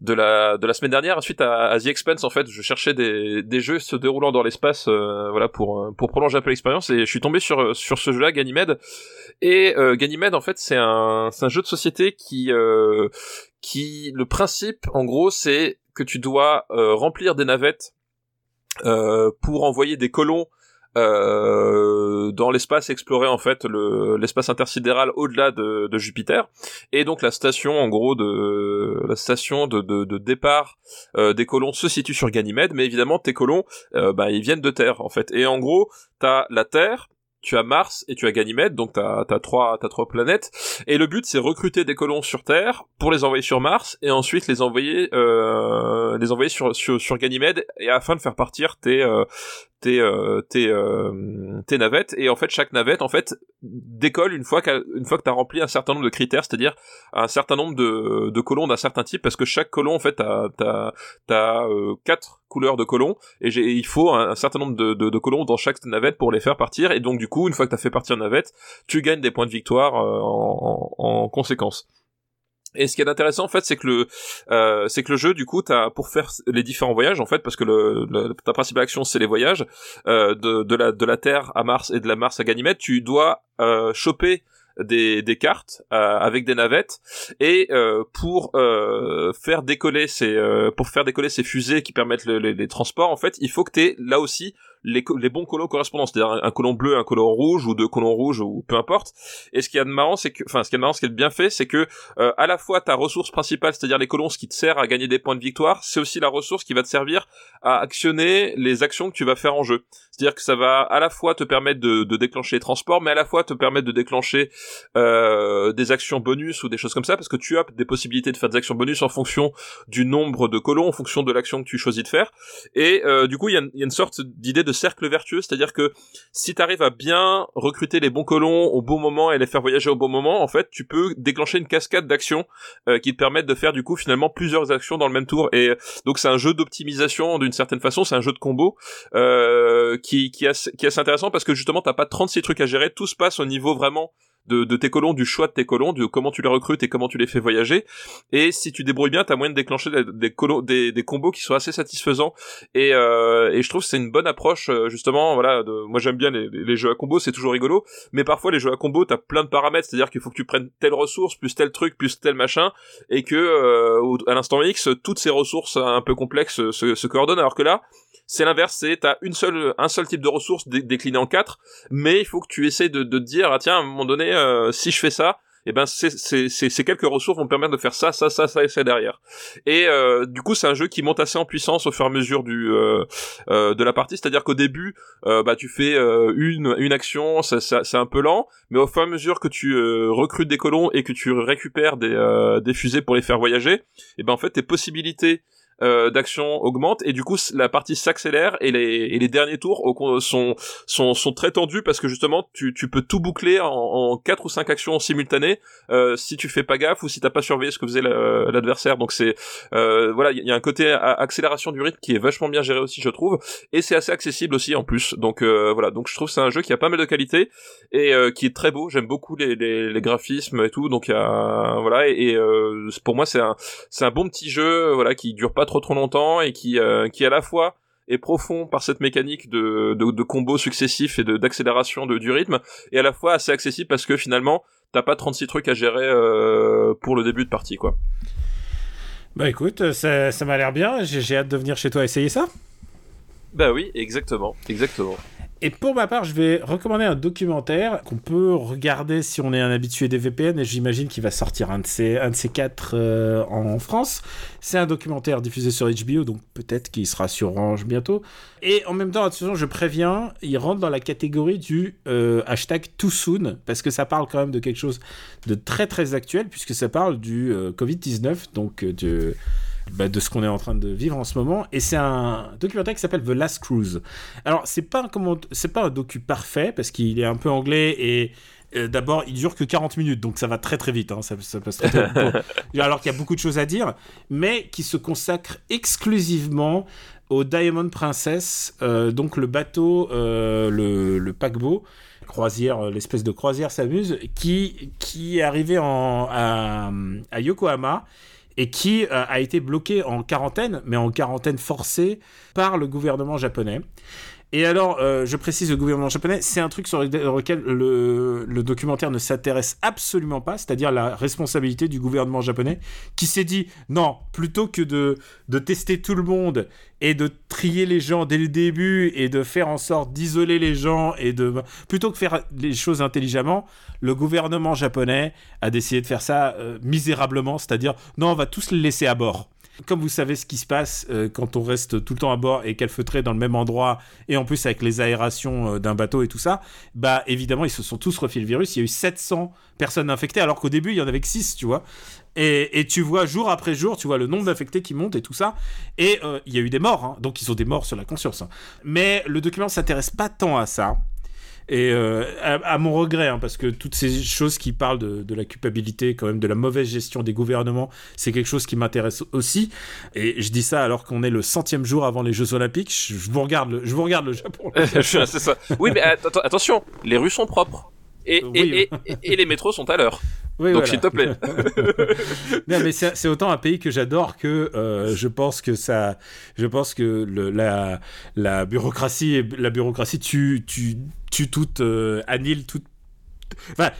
de la de la semaine dernière suite à, à The Expanse en fait. Je cherchais des des jeux se déroulant dans l'espace voilà pour pour prolonger un peu l'expérience et je suis tombé sur sur ce jeu là Ganymede. Et Ganymede en fait c'est un c'est un jeu de société qui qui le principe en gros c'est que tu dois euh, remplir des navettes euh, pour envoyer des colons euh, dans l'espace explorer en fait le l'espace intersidéral au-delà de, de, Jupiter. Et donc la station en gros de la station de, départ des colons se situe sur Ganymède mais évidemment tes colons euh, bah, ils viennent de Terre en fait. Et en gros t'as la Terre tu as Mars et tu as Ganymède, donc t'as as trois t'as trois planètes. Et le but c'est recruter des colons sur Terre pour les envoyer sur Mars et ensuite les envoyer euh, les envoyer sur, sur sur Ganymède et afin de faire partir tes euh, tes euh, tes euh, tes navettes. Et en fait chaque navette en fait décolle une fois qu'une fois que t'as rempli un certain nombre de critères c'est-à-dire un certain nombre de de colons d'un certain type parce que chaque colon en fait t'as t'as t'as euh, quatre couleurs de colons et j'ai il faut un, certain nombre de, de, colons dans chaque navette pour les faire partir. Et donc du coup une fois que t'as fait partir une navette tu gagnes des points de victoire en, en, en conséquence et ce qui est intéressant en fait, c'est que le euh, c'est que le jeu du coup, t'as pour faire les différents voyages en fait, parce que le, ta principale action c'est les voyages euh, de, de la de la Terre à Mars et de la Mars à Ganymède, tu dois euh, choper des, des cartes euh, avec des navettes et euh, pour euh, faire décoller ces pour faire décoller ces fusées qui permettent les, les, transports en fait il faut que tu là aussi les, les bons colons correspondants, c'est-à-dire un, colon bleu, un colon rouge ou deux colons rouges ou peu importe. Et ce qui est marrant, c'est que, enfin, ce qui est marrant, ce qui est bien fait, c'est que euh, à la fois ta ressource principale, c'est-à-dire les colons, ce qui te sert à gagner des points de victoire, c'est aussi la ressource qui va te servir à actionner les actions que tu vas faire en jeu. C'est-à-dire que ça va à la fois te permettre de, de déclencher les transports, mais à la fois te permettre de déclencher euh, des actions bonus ou des choses comme ça, parce que tu as des possibilités de faire des actions bonus en fonction du nombre de colons, en fonction de l'action que tu choisis de faire. Et euh, du coup, il y y a, une sorte d'idée de cercle vertueux, c'est-à-dire que si tu arrives à bien recruter les bons colons au bon moment et les faire voyager au bon moment, en fait, tu peux déclencher une cascade d'actions euh, qui te permettent de faire du coup finalement plusieurs actions dans le même tour. Et donc c'est un jeu d'optimisation d'une certaine façon, c'est un jeu de combo euh, qui qui est, qui est assez intéressant parce que justement t'as pas 36 trucs à gérer, tout se passe au niveau vraiment de, de, tes colons, du choix de tes colons, de comment tu les recrutes et comment tu les fais voyager. Et si tu débrouilles bien, t'as moyen de déclencher des, des, des, des, combos qui sont assez satisfaisants. Et, euh, et je trouve que c'est une bonne approche euh, justement. Voilà, de, moi j'aime bien les, les, jeux à combos, c'est toujours rigolo. Mais parfois les jeux à combos, t'as plein de paramètres, c'est-à-dire qu'il faut que tu prennes telle ressource plus tel truc plus tel machin, et que euh, à l'instant X, toutes ces ressources un peu complexes se, se coordonnent. Alors que là, c'est l'inverse, c'est t'as une seule, un seul type de ressources décliné en quatre, mais il faut que tu essaies de, de te dire, ah tiens, à un moment donné, euh, si je fais ça, et eh ben c'est ces quelques ressources vont me permettre de faire ça, ça, ça, ça et ça derrière. Et euh, du coup, c'est un jeu qui monte assez en puissance au fur et à mesure du euh, euh de la partie. C'est-à-dire qu'au début, euh, bah tu fais une une action, ça, ça, c'est un peu lent, mais au fur et à mesure que tu recrutes des colons et que tu récupères des des fusées pour les faire voyager, et eh ben en fait tes possibilités euh, d'action augmente et du coup la partie s'accélère et les, et les derniers tours sont, sont, sont très tendus parce que justement tu, tu peux tout boucler en, 4 ou 5 actions simultanées euh, si tu fais pas gaffe ou si t'as pas surveillé ce que faisait l'adversaire. Donc c'est euh, voilà il y a un côté accélération du rythme qui est vachement bien géré aussi je trouve. Et c'est assez accessible aussi en plus. Donc euh, voilà. Donc je trouve c'est un jeu qui a pas mal de qualité et euh, qui est très beau. J'aime beaucoup les, les, les, graphismes et tout. Donc voilà. Et, et pour moi c'est un c'est un bon petit jeu voilà qui dure pas trop trop longtemps et qui euh, qui à la fois est profond par cette mécanique de, de, de combos successifs et de d'accélération de, du rythme et à la fois assez accessible parce que finalement t'as pas 36 trucs à gérer euh, pour le début de partie quoi. Bah écoute, ça, ça m'a l'air bien, j'ai hâte de venir chez toi essayer ça. Bah oui, exactement, exactement. Et pour ma part, je vais recommander un documentaire qu'on peut regarder si on est un habitué des VPN, et j'imagine qu'il va sortir un de ces, un de ces quatre euh, en France. C'est un documentaire diffusé sur HBO, donc peut-être qu'il sera sur Orange bientôt. Et en même temps, attention, je préviens, il rentre dans la catégorie du euh, hashtag too soon, parce que ça parle quand même de quelque chose de très très actuel, puisque ça parle du euh, Covid-19, donc de bah, de ce qu'on est en train de vivre en ce moment. Et c'est un documentaire qui s'appelle The Last Cruise. Alors, c'est pas un, c'est pas un docu parfait parce qu'il est un peu anglais et euh, D'abord, il dure que 40 minutes, donc ça va très très vite. Hein, ça, passe très, Alors qu'il y a beaucoup de choses à dire, mais qui se consacre exclusivement au Diamond Princess, euh, donc le bateau, euh, le, paquebot, croisière, l'espèce de croisière s'amuse, qui, qui est arrivé en, à, à Yokohama et qui euh, a été bloqué en quarantaine, mais en quarantaine forcée par le gouvernement japonais. Et alors, euh, je précise, le gouvernement japonais, c'est un truc sur lequel le, documentaire ne s'intéresse absolument pas, c'est-à-dire la responsabilité du gouvernement japonais, qui s'est dit, non, plutôt que de, de tester tout le monde et de trier les gens dès le début et de faire en sorte d'isoler les gens et de... Plutôt que faire les choses intelligemment, le gouvernement japonais a décidé de faire ça euh, misérablement, c'est-à-dire, non, on va tous les laisser à bord. Comme vous savez ce qui se passe euh, quand on reste tout le temps à bord et calfeutré dans le même endroit, et en plus avec les aérations euh, d'un bateau et tout ça, bah évidemment, ils se sont tous refilés le virus. Il y a eu 700 personnes infectées, alors qu'au début, il y en avait que 6, tu vois. Et, tu vois jour après jour, tu vois le nombre d'infectés qui monte et tout ça. Et euh, il y a eu des morts, hein. donc ils ont des morts sur la conscience. hein. Mais le document s'intéresse pas tant à ça. Et euh, à, mon regret, hein, parce que toutes ces choses qui parlent de, de la culpabilité, quand même, de la mauvaise gestion des gouvernements, c'est quelque chose qui m'intéresse aussi. Et je dis ça alors qu'on est le centième jour avant les Jeux Olympiques. Je, vous regarde, le, je vous regarde le Japon. ça. Oui, mais att- attention, les rues sont propres. Et, Oui. et, et, et- et les métros sont à l'heure. Oui, Donc voilà. s'il te plaît. non, mais c'est autant un pays que j'adore que euh, je pense que ça, je pense que le, la, la bureaucratie, la bureaucratie tue, tue, tue toute, euh, annule toute. Enfin,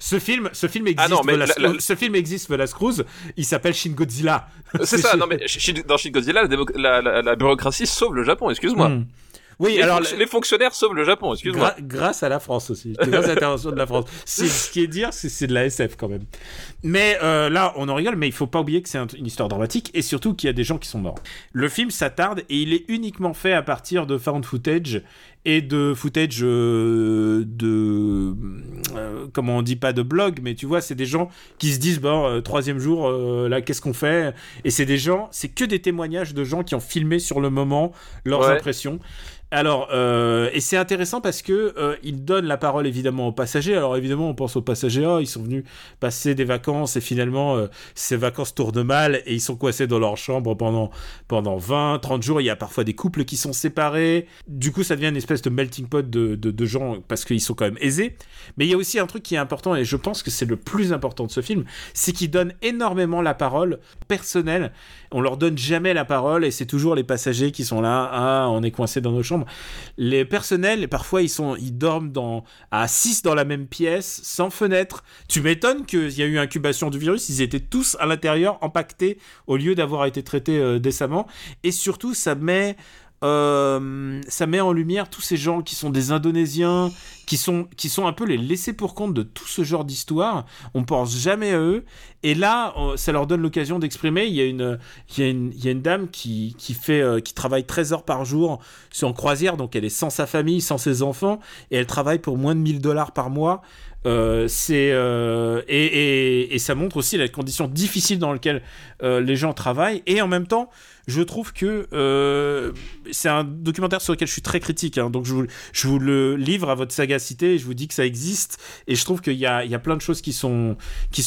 ce film, ce film existe. Ah non, mais Velas- la- la- Ce film existe, Velas Cruz. Il s'appelle Shin Godzilla. C'est ça, non mais dans Shin Godzilla, la bureaucratie sauve le Japon, excuse-moi. Hmm. Oui, Les, alors les fonctionnaires sauvent le Japon, excuse-moi. Gra- grâce à la France aussi. Grâce à l'intervention de la France. C'est- Ce qui est dire, c'est c'est de la SF quand même. Mais euh, là, on en rigole, mais il faut pas oublier que c'est un- une histoire dramatique et surtout qu'il y a des gens qui sont morts. Le film s'attarde et il est uniquement fait à partir de found footage et de footage euh, de euh, comment on dit pas de blog mais tu vois c'est des gens qui se disent bon euh, troisième jour là qu'est-ce qu'on fait? Et c'est des gens c'est que des témoignages de gens qui ont filmé sur le moment leurs Ouais. impressions alors, euh, et c'est intéressant parce que euh, il donne la parole évidemment aux passagers. Alors évidemment, on pense aux passagers, ah, ils sont venus passer des vacances et finalement euh, ces vacances tournent mal et ils sont coincés dans leur chambre pendant pendant 20, 30 jours. Il y a parfois des couples qui sont séparés. Du coup, ça devient une espèce de melting pot de, gens parce qu'ils sont quand même aisés. Mais il y a aussi un truc qui est important et je pense que c'est le plus important de ce film, c'est qu'il donne énormément la parole personnelle. On leur donne jamais la parole et c'est toujours les passagers qui sont là. Ah, on est coincé dans nos chambres. Les personnels, parfois, ils sont, ils dorment dans à 6 dans la même pièce, sans fenêtre. Tu m'étonnes qu'il y a eu incubation du virus. Ils étaient tous à l'intérieur, empaquetés, au lieu d'avoir été traités euh, décemment. Et surtout, ça met euh, ça met en lumière tous ces gens qui sont des Indonésiens, qui sont, qui sont un peu les laissés pour compte de tout ce genre d'histoire. On pense jamais à eux. Et là, euh, ça leur donne l'occasion d'exprimer. Il y a une, il il y a une dame qui, qui fait, euh, qui travaille 13 heures par jour sur en croisière, donc elle est sans sa famille, sans ses enfants, et elle travaille pour moins de 1000 dollars par mois. Et, et, ça montre aussi les conditions difficiles dans lesquelles euh, les gens travaillent et en même temps je trouve que euh, c'est un documentaire sur lequel je suis très critique hein, donc je vous, le livre à votre sagacité et je vous dis que ça existe. Et je trouve qu'il y a, plein de choses qui sont,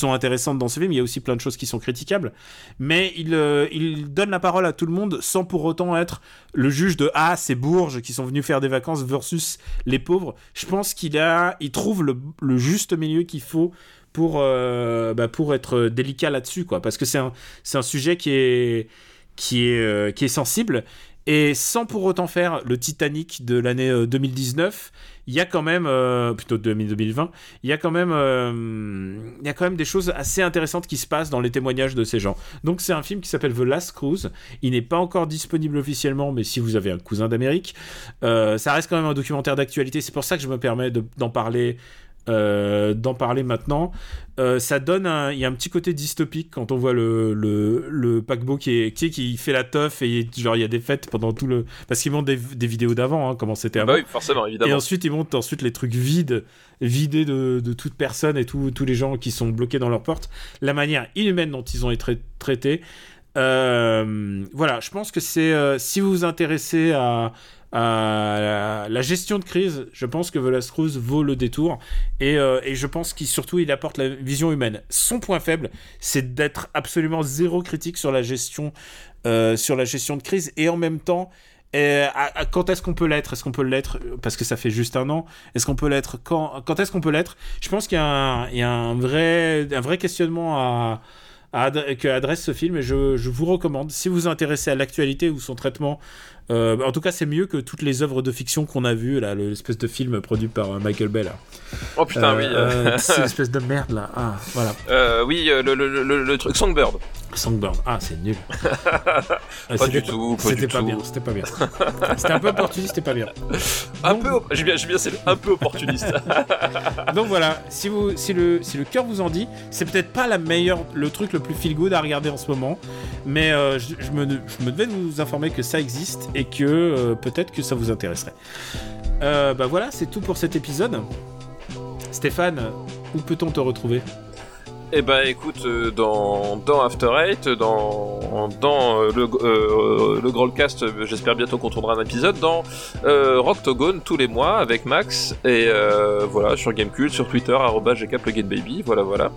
intéressantes dans ce film. Il y a aussi plein de choses qui sont critiquables. Mais il, euh, donne la parole à tout le monde sans pour autant être le juge de ah ces bourges qui sont venus faire des vacances versus les pauvres. Je pense qu'il a il trouve le, juste milieu qu'il faut pour euh, bah, être délicat là-dessus parce que c'est c'est un sujet qui est qui est euh, qui est sensible. Et sans pour autant faire le Titanic de l'année euh, 2019 il y a quand même euh, plutôt 2020 il y a quand même euh, il y a quand même des choses assez intéressantes qui se passent dans les témoignages de ces gens. Donc c'est un film qui s'appelle The Last Cruise. Il n'est pas encore disponible officiellement mais si vous avez un cousin d'Amérique euh, ça reste quand même un documentaire d'actualité. C'est pour ça que je me permets de- d'en parler euh, d'en parler maintenant. Euh, ça donne un, il y a un petit côté dystopique quand on voit le, le, le paquebot qui, est, qui, est- qui fait la teuf et genre il y a des fêtes pendant tout le, parce qu'ils montent des, des vidéos d'avant, hein, comment c'était avant. Bah oui, forcément, Et ensuite, ils montent ensuite les trucs vides, vidés de, de toute personne et tout- tous les gens qui sont bloqués dans leurs portes. La manière inhumaine dont ils ont été tra- traités. Euh, voilà, je pense que c'est si vous vous intéressez à la, la gestion de crise, je pense que Velas Cruz vaut le détour. Et, euh, et je pense qu'il surtout il apporte la vision humaine. Son point faible, c'est d'être absolument zéro critique sur la gestion euh, sur la gestion de crise. Et en même temps euh, quand est-ce qu'on peut l'être? Est-ce qu'on peut l'être euh, parce que ça fait juste un an? Est-ce qu'on peut l'être quand est-ce qu'on peut l'être? Je pense qu'il y a, un, vrai, un vrai questionnement à, que adresse ce film et je, je vous recommande. Si vous vous intéressez à l'actualité ou son traitement Euh, en tout cas, c'est mieux que toutes les œuvres de fiction qu'on a vues, là, l'espèce de film produit par euh, Michael Bay. Là. Oh putain, oui. Euh, c'est l'espèce de merde là. Ah, voilà. Oui, le, le, le, le truc Songbird. Songbird. Ah, c'est nul. Ah, Pas c'était du tout, pas C'était pas bien. C'était pas bien. C'était un peu opportuniste. C'était pas bien. Un Donc- peu, j'ai bien, c'est un peu opportuniste. Donc voilà. Si vous, si le, si le cœur vous en dit, c'est peut-être pas la meilleure, le truc le plus feel good à regarder en ce moment, mais je, je me, je me devais de vous informer que ça existe et que euh, peut-être que ça vous intéresserait. Euh, bah voilà, c'est tout pour cet épisode. Stéphane, où peut-on te retrouver? Eh ben écoute, euh, dans, dans After Eight, dans, euh, le, euh, j'espère bientôt qu'on tournera un épisode, dans euh, Rocktogone tous les mois avec Max, et voilà, sur Gamecult, sur Twitter, arroba gkpluginbaby, voilà voilà.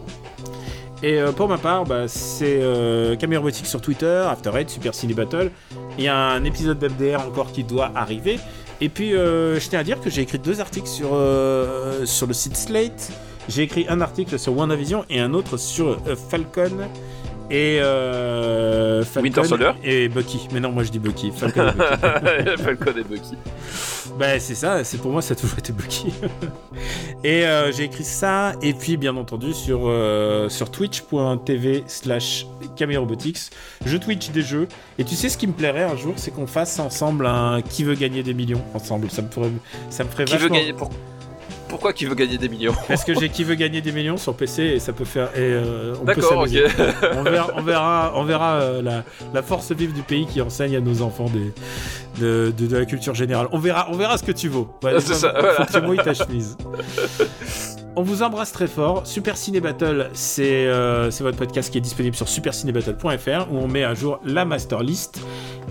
Et euh, pour ma part, bah, c'est euh, Camille Robotique sur Twitter, After Eight, Super Ciné Battle. Il y a un épisode d'FDR encore qui doit arriver. Et puis, euh, je tiens à dire que j'ai écrit deux articles sur, euh, sur le site Slate. J'ai écrit un article sur WandaVision et un autre sur Falcon et euh, Falcon Winter Soldier et Bucky. Mais non, moi je dis Bucky. Falcon et Bucky. Falcon et Bucky. Bah c'est ça, c'est pour moi ça a toujours été Bucky. et euh, j'ai écrit ça, et puis bien entendu sur, euh, sur twitch.tv slash Robotics, je twitch des jeux, et tu sais ce qui me plairait un jour, c'est qu'on fasse ensemble un qui veut gagner des millions? Ensemble, ça me, ferait, ça me ferait Qui veut gagner pour... Pourquoi qui veut gagner des millions Parce que j'ai qui veut gagner des millions sur PC et ça peut faire. Euh, on peut D'accord, ok. on verra, on verra, on verra euh, la, la force vive du pays qui enseigne à nos enfants des, de, de, de la culture générale. On verra, on verra ce que tu vaux. Ouais, C'est ça, faut voilà. que tu mouilles ta chemise. On vous embrasse très fort. Super Ciné Battle, c'est euh, c'est votre podcast qui est disponible sur supercinébattle.fr où on met à jour la master list.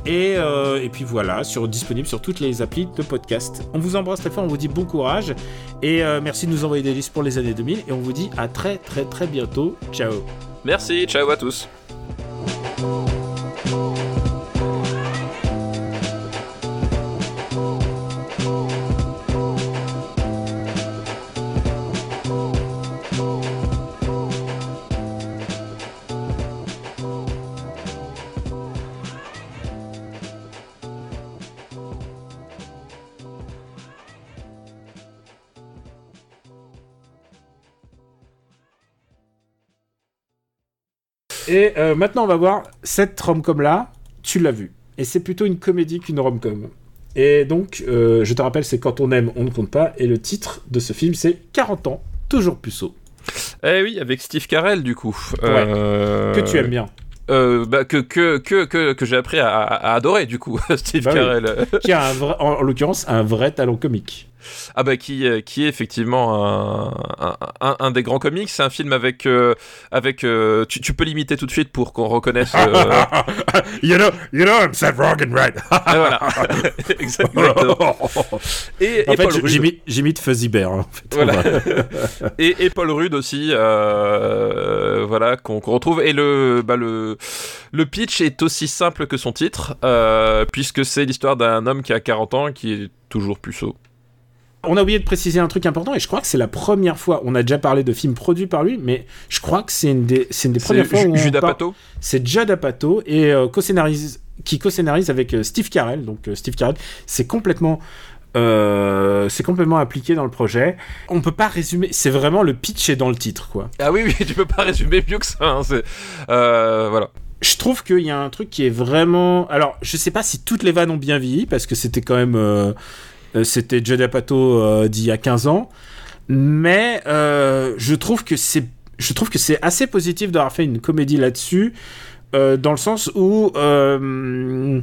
Et, euh, et puis voilà, sur, disponible sur toutes les applis de podcast. On vous embrasse très fort, on vous dit bon courage. Et euh, merci de nous envoyer des listes pour les années 2000. Et on vous dit à très très très bientôt. Ciao. Merci, ciao à tous. Et euh, maintenant, on va voir cette rom-com là. Tu l'as vu. Et c'est plutôt une comédie qu'une rom-com. Et donc, euh, je te rappelle, c'est Quand on aime, on ne compte pas. Et le titre de ce film, c'est 40 ans, toujours puceau. Eh oui, avec Steve Carell du coup. Euh, Que tu aimes bien. euh, bah, que que que que, j'ai appris à, adorer du coup Steve Bah oui. Carell. Qui a un vrai- en, en l'occurrence un vrai talent comique. Ah bah qui euh, qui est effectivement un, un, un- un des grands comics. C'est un film avec euh, avec euh, tu, tu peux l'imiter tout de suite pour qu'on reconnaisse. euh, you know, you know, I'm Seth Rogen, right? ah, voilà, exactement. Et, en et fait, j'imite, Fuzzy Bear. hein, en fait. Voilà. et, et Paul Rudd aussi, euh, voilà, qu'on retrouve. Et le, bah, le, le pitch est aussi simple que son titre, euh, puisque c'est l'histoire d'un homme qui a 40 ans qui est toujours puceau. On a oublié de préciser un truc important, et je crois que c'est la première fois. On a déjà parlé de films produits par lui, mais je crois que c'est une des, c'est une des premières fois où Judas Pato C'est Judd Apatow et euh, co-scénarise- qui co-scénarise avec euh, Steve Carell. Donc euh, Steve Carell, c'est complètement, euh, c'est complètement appliqué dans le projet. On peut pas résumer. C'est vraiment le pitch est dans le titre, quoi. Ah oui, oui, tu peux pas résumer mieux que ça. hein, euh, voilà. Je trouve qu'il y a un truc qui est vraiment. Alors, je sais pas si toutes les vannes ont bien vieilli parce que c'était quand même, euh, c'était Judd Apatow euh, d'il y a 15 ans, mais euh, je trouve que c'est, je trouve que c'est assez positif d'avoir fait une comédie là-dessus. euh, dans le sens où euh,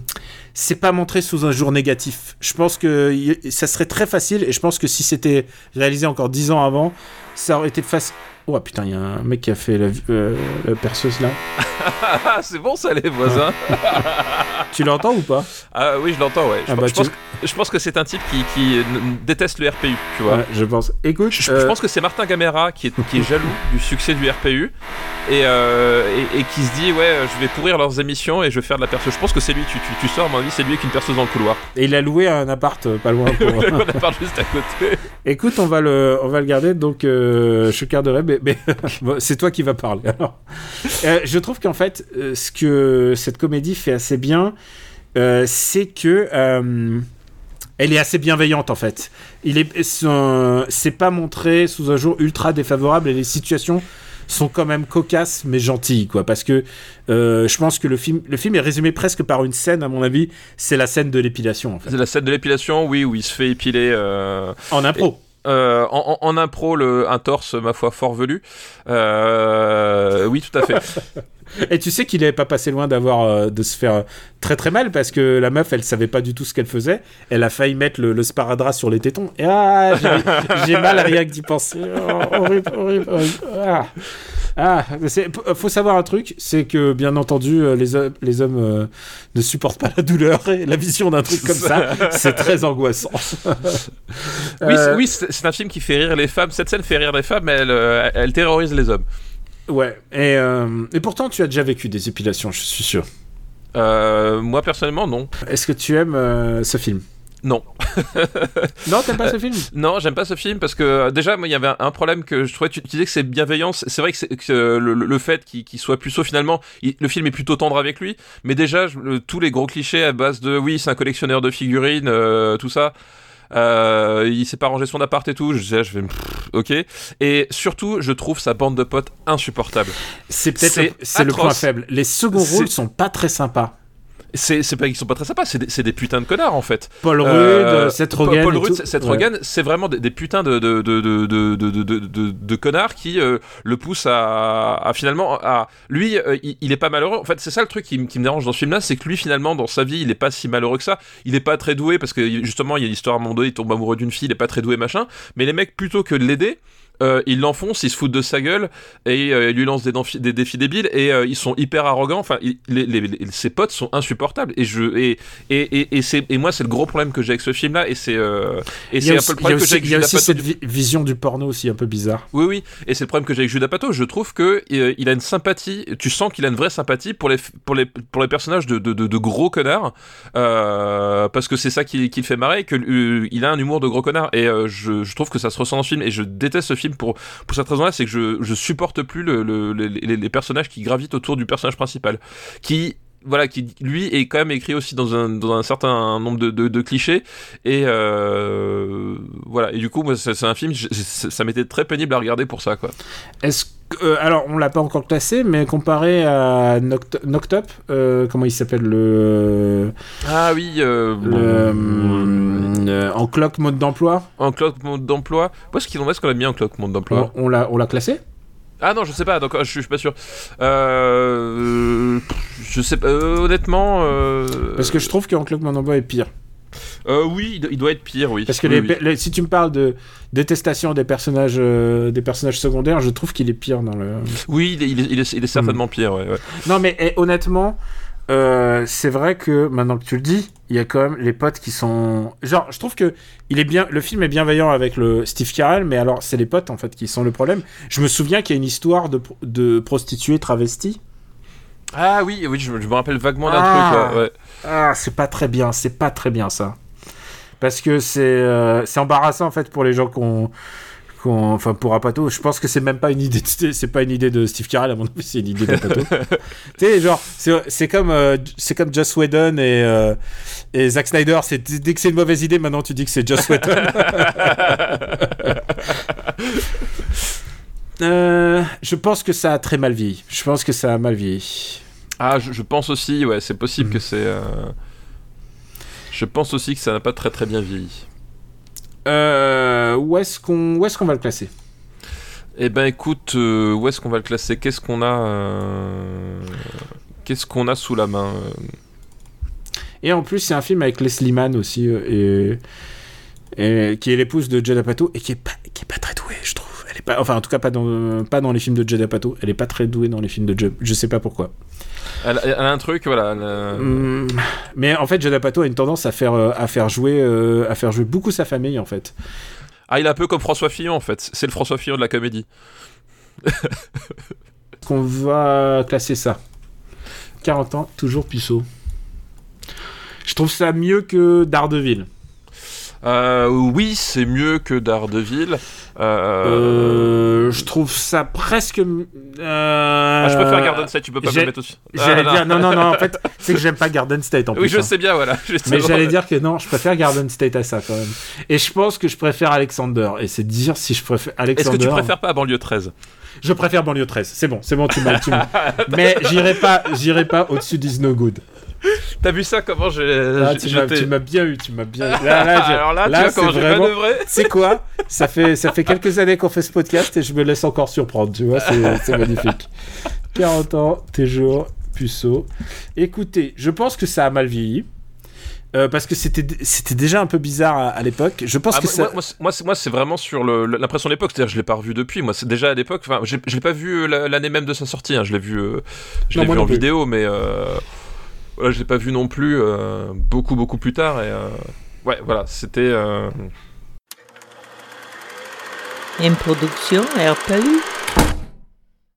c'est pas montré sous un jour négatif. Je pense que ça serait très facile et je pense que si c'était réalisé encore 10 ans avant, ça aurait été facile. Oh putain, il y a un mec qui a fait la, euh, la perceuse là. C'est bon ça, les voisins. Tu l'entends ou pas Ah oui, je l'entends, ouais. Je, Ah pense- bah, je pense, que- je pense que c'est un type qui, qui déteste le RPU, tu vois. Ouais, je pense. Écoute, Je, je euh, pense que c'est Martin Gamera qui est, qui est jaloux du succès du RPU et, euh, et, et qui se dit ouais je vais pourrir leurs émissions et je vais faire de la perceuse. Je pense que c'est lui, tu, tu, tu sors, à mon avis c'est lui avec une perceuse dans le couloir. et il a loué un appart euh, pas loin. pour- On part juste à côté. Écoute, on va le, on va le garder. Donc, euh, je garderai, mais, mais c'est toi qui vas parler. Alors, je trouve qu'en fait, ce que cette comédie fait assez bien, euh, c'est que euh, elle est assez bienveillante en fait. Il est, c'est pas montré sous un jour ultra défavorable et les situations sont quand même cocasses mais gentilles quoi. Parce que euh, je pense que le film, le film est résumé presque par une scène à mon avis. C'est la scène de l'épilation en fait. C'est la scène de l'épilation, oui, où il se fait épiler. En impro. Euh, en, en, en impro, le, un torse, ma foi, fort velu. Euh, oui, tout à fait. Et tu sais qu'il avait pas passé loin d'avoir euh, de se faire très très mal parce que la meuf elle savait pas du tout ce qu'elle faisait. Elle a failli mettre le, le sparadrap sur les tétons. Et ah, j'ai- mal rien que d'y penser. Oh, horrible, horrible, horrible. Ah. Ah, p- faut savoir un truc, c'est que bien entendu euh, les, hommes- les hommes euh, ne supportent pas la douleur et la vision d'un truc comme ça, c'est très angoissant. Oui, c'est- Euh, oui, un film qui fait rire les femmes. Cette scène fait rire les femmes, mais elle, euh, elle terrorise les hommes. Ouais. Et, euh, et pourtant tu as déjà vécu des épilations, je suis sûr. Euh, moi, personnellement, non. Est-ce que tu aimes euh, ce film? Non. Non, t'aimes pas ce film? Non, j'aime pas ce film parce que déjà, moi, il y avait un, problème que je trouvais. Tu, disais que c'est bienveillance. C'est vrai que, le, le fait qu'il qu'il soit puceau, finalement, il- le film est plutôt tendre avec lui. Mais déjà, je- le- tous les gros clichés à base de oui, c'est un collectionneur de figurines, euh, tout ça. Euh, il sait pas ranger son appart et tout. Je, disais, je vais, pff, ok. Et surtout, je trouve sa bande de potes insupportable. C'est peut-être C'est le- le point faible. Les seconds rôles sont pas très sympas. C'est c'est pas qu'ils sont pas très sympas, c'est des, c'est des putins de connards en fait. Paul Rudd, Euh, Seth Paul- Rogen. Paul et Rudd. Seth Ouais. Rogen, c'est vraiment des, des putains de, de, de, de, de, connards qui euh, le poussent à, à finalement à lui euh, il, il est pas malheureux. En fait, c'est ça le truc qui, me dérange dans ce film-là, c'est que lui finalement dans sa vie il est pas si malheureux que ça. Il est pas très doué parce que justement il y a l'histoire à un moment donné, il tombe amoureux d'une fille, il est pas très doué machin. Mais les mecs plutôt que de l'aider. Euh, ils l'enfoncent, ils se foutent de sa gueule et euh, ils lui lancent des, défis débiles et euh, ils sont hyper arrogants. Enfin, il- les, les- les- ses potes sont insupportables et je et et et, et c'est et moi c'est le gros problème que j'ai avec ce film là et c'est euh, et c'est un peu le problème que j'ai avec il y a aussi cette vi- vision du porno aussi un peu bizarre. Oui oui et c'est le problème que j'ai avec Judas Pato. Je trouve que euh, il a une sympathie. Tu sens qu'il a une vraie sympathie pour les pour les pour les personnages de de, de, de gros connards parce que c'est ça qui, qui le fait marrer que il a un humour de gros connard et je, je trouve que ça se ressent dans ce film et je déteste ce film pour pour cette raison-là, c'est que je, je supporte plus le, le- les, personnages qui gravitent autour du personnage principal, qui voilà, qui lui est quand même écrit aussi dans un, dans un certain nombre de, de, clichés et euh, voilà. Et du coup, moi, c'est un film, ça m'était très pénible à regarder pour ça, quoi. Est-ce euh, alors on l'a pas encore classé, mais comparé à Up, euh, comment il s'appelle le, Ah oui, euh, le en cloque mode d'emploi? En cloque mode d'emploi. Où est-ce qu'on l'a mis en cloque mode d'emploi? On, on l'a on l'a classé? Ah non, je sais pas, donc je, suis- je suis pas sûr. Je sais pas, euh, honnêtement. Parce que je trouve qu'en cloque mode d'emploi est pire. Euh, oui, il do- il doit être pire, oui. Parce que Oui, les oui. pe- les- si tu me parles de détestation des personnages euh, des personnages secondaires, je trouve qu'il est pire dans le. Oui, il est, il est- il est- il est certainement Hmm. pire, ouais. ouais. Non, mais eh, honnêtement, euh, c'est vrai que maintenant que tu le dis, il y a quand même les potes qui sont. Genre, je trouve que il est bien. Le film est bienveillant avec le Steve Carell, mais alors c'est les potes en fait qui sont le problème. Je me souviens qu'il y a une histoire de, de prostituées travesties. Ah oui, oui, je, je me rappelle vaguement d'un Ah. truc, ouais. Ah, c'est pas très bien, c'est pas très bien ça. Parce que c'est euh, c'est embarrassant en fait pour les gens qu'on. qu'on- Enfin, pour Apato, je pense que c'est même pas une idée. de- C'est pas une idée de Steve Carell, à mon avis, c'est une idée d'Apato. tu sais, genre, c'est c'est comme, euh, c'est comme Joss Whedon et, euh, et Zack Snyder. C'est dès que c'est une mauvaise idée, maintenant tu dis que c'est Joss Whedon. Euh, je pense que ça a très mal vieilli. Je pense que ça a mal vieilli. Ah, je, je pense aussi, ouais, c'est possible Mm. que c'est. Euh, Je pense aussi que ça n'a pas très très bien vieilli. Euh, où est-ce qu'on qu'on va le classer? Eh ben écoute, euh, où est-ce qu'on va le classer? Qu'est-ce qu'on a euh, Qu'est-ce qu'on a sous la main? Euh Et en plus, c'est un film avec Leslie Mann aussi, euh, et, et qui est l'épouse de Judd Apatow et qui est pas, qui est pas très douée, je trouve. Pas, enfin, en tout cas, pas dans, pas dans les films de Judd Apatow. Elle est pas très douée dans les films de Judd. Je sais pas pourquoi. elle, elle a un truc, voilà. elle a- Hum, mais en fait, Judd Apatow a une tendance à faire, euh, à faire jouer, euh, à faire jouer beaucoup sa famille, en fait. Ah, il est un peu comme François Fillon en fait. C'est le François Fillon de la comédie. Qu'on va classer ça. 40 ans, toujours puceau. Je trouve ça mieux que Daredevil. Euh, oui, c'est mieux que Daredevil. Euh, je trouve ça presque. Euh... Ah, je préfère Garden State, tu peux pas me le mettre aussi. J'allais Ah, dire non non non en fait c'est que j'aime pas Garden State en plus. Oui, je hein. sais bien, voilà. Mais j'allais dire que non, je préfère Garden State à ça quand même. Et je pense que je préfère Alexander. Et c'est dire si je préfère Est-ce Alexander. que tu préfères pas banlieue 13 Je préfère banlieue 13. C'est bon, c'est bon, tu m'as. tu m'as- Mais j'irai pas, j'irai pas au-dessus d'Is No Good. T'as vu ça Comment j'ai. Là, j'ai- tu m'as, tu bien eu, tu m'as bien. eu. Là, là, Alors là, tu là, vois c'est comment j'ai vraiment. manœuvré C'est quoi? Ça fait ça fait quelques années qu'on fait ce podcast et je me laisse encore surprendre. Tu vois, c'est, magnifique. 40 ans, tes jours, puceau. Écoutez, je pense que ça a mal vieilli. Euh, parce que c'était, c'était déjà un peu bizarre à, à l'époque. Je pense Ah, que moi, ça. moi, moi, c'est- moi, vraiment sur l'impression de l'époque, c'est-à-dire je l'ai pas revu depuis. Moi, c'est déjà à l'époque. Enfin, je l'ai pas vu euh, la- l'année même de sa sortie. hein, Je l'ai vu, euh, je l'ai vu en plus. vidéo, mais euh, voilà, je l'ai pas vu non plus euh, beaucoup, beaucoup plus tard. Et euh, ouais, voilà, c'était. euh, Une production RPU.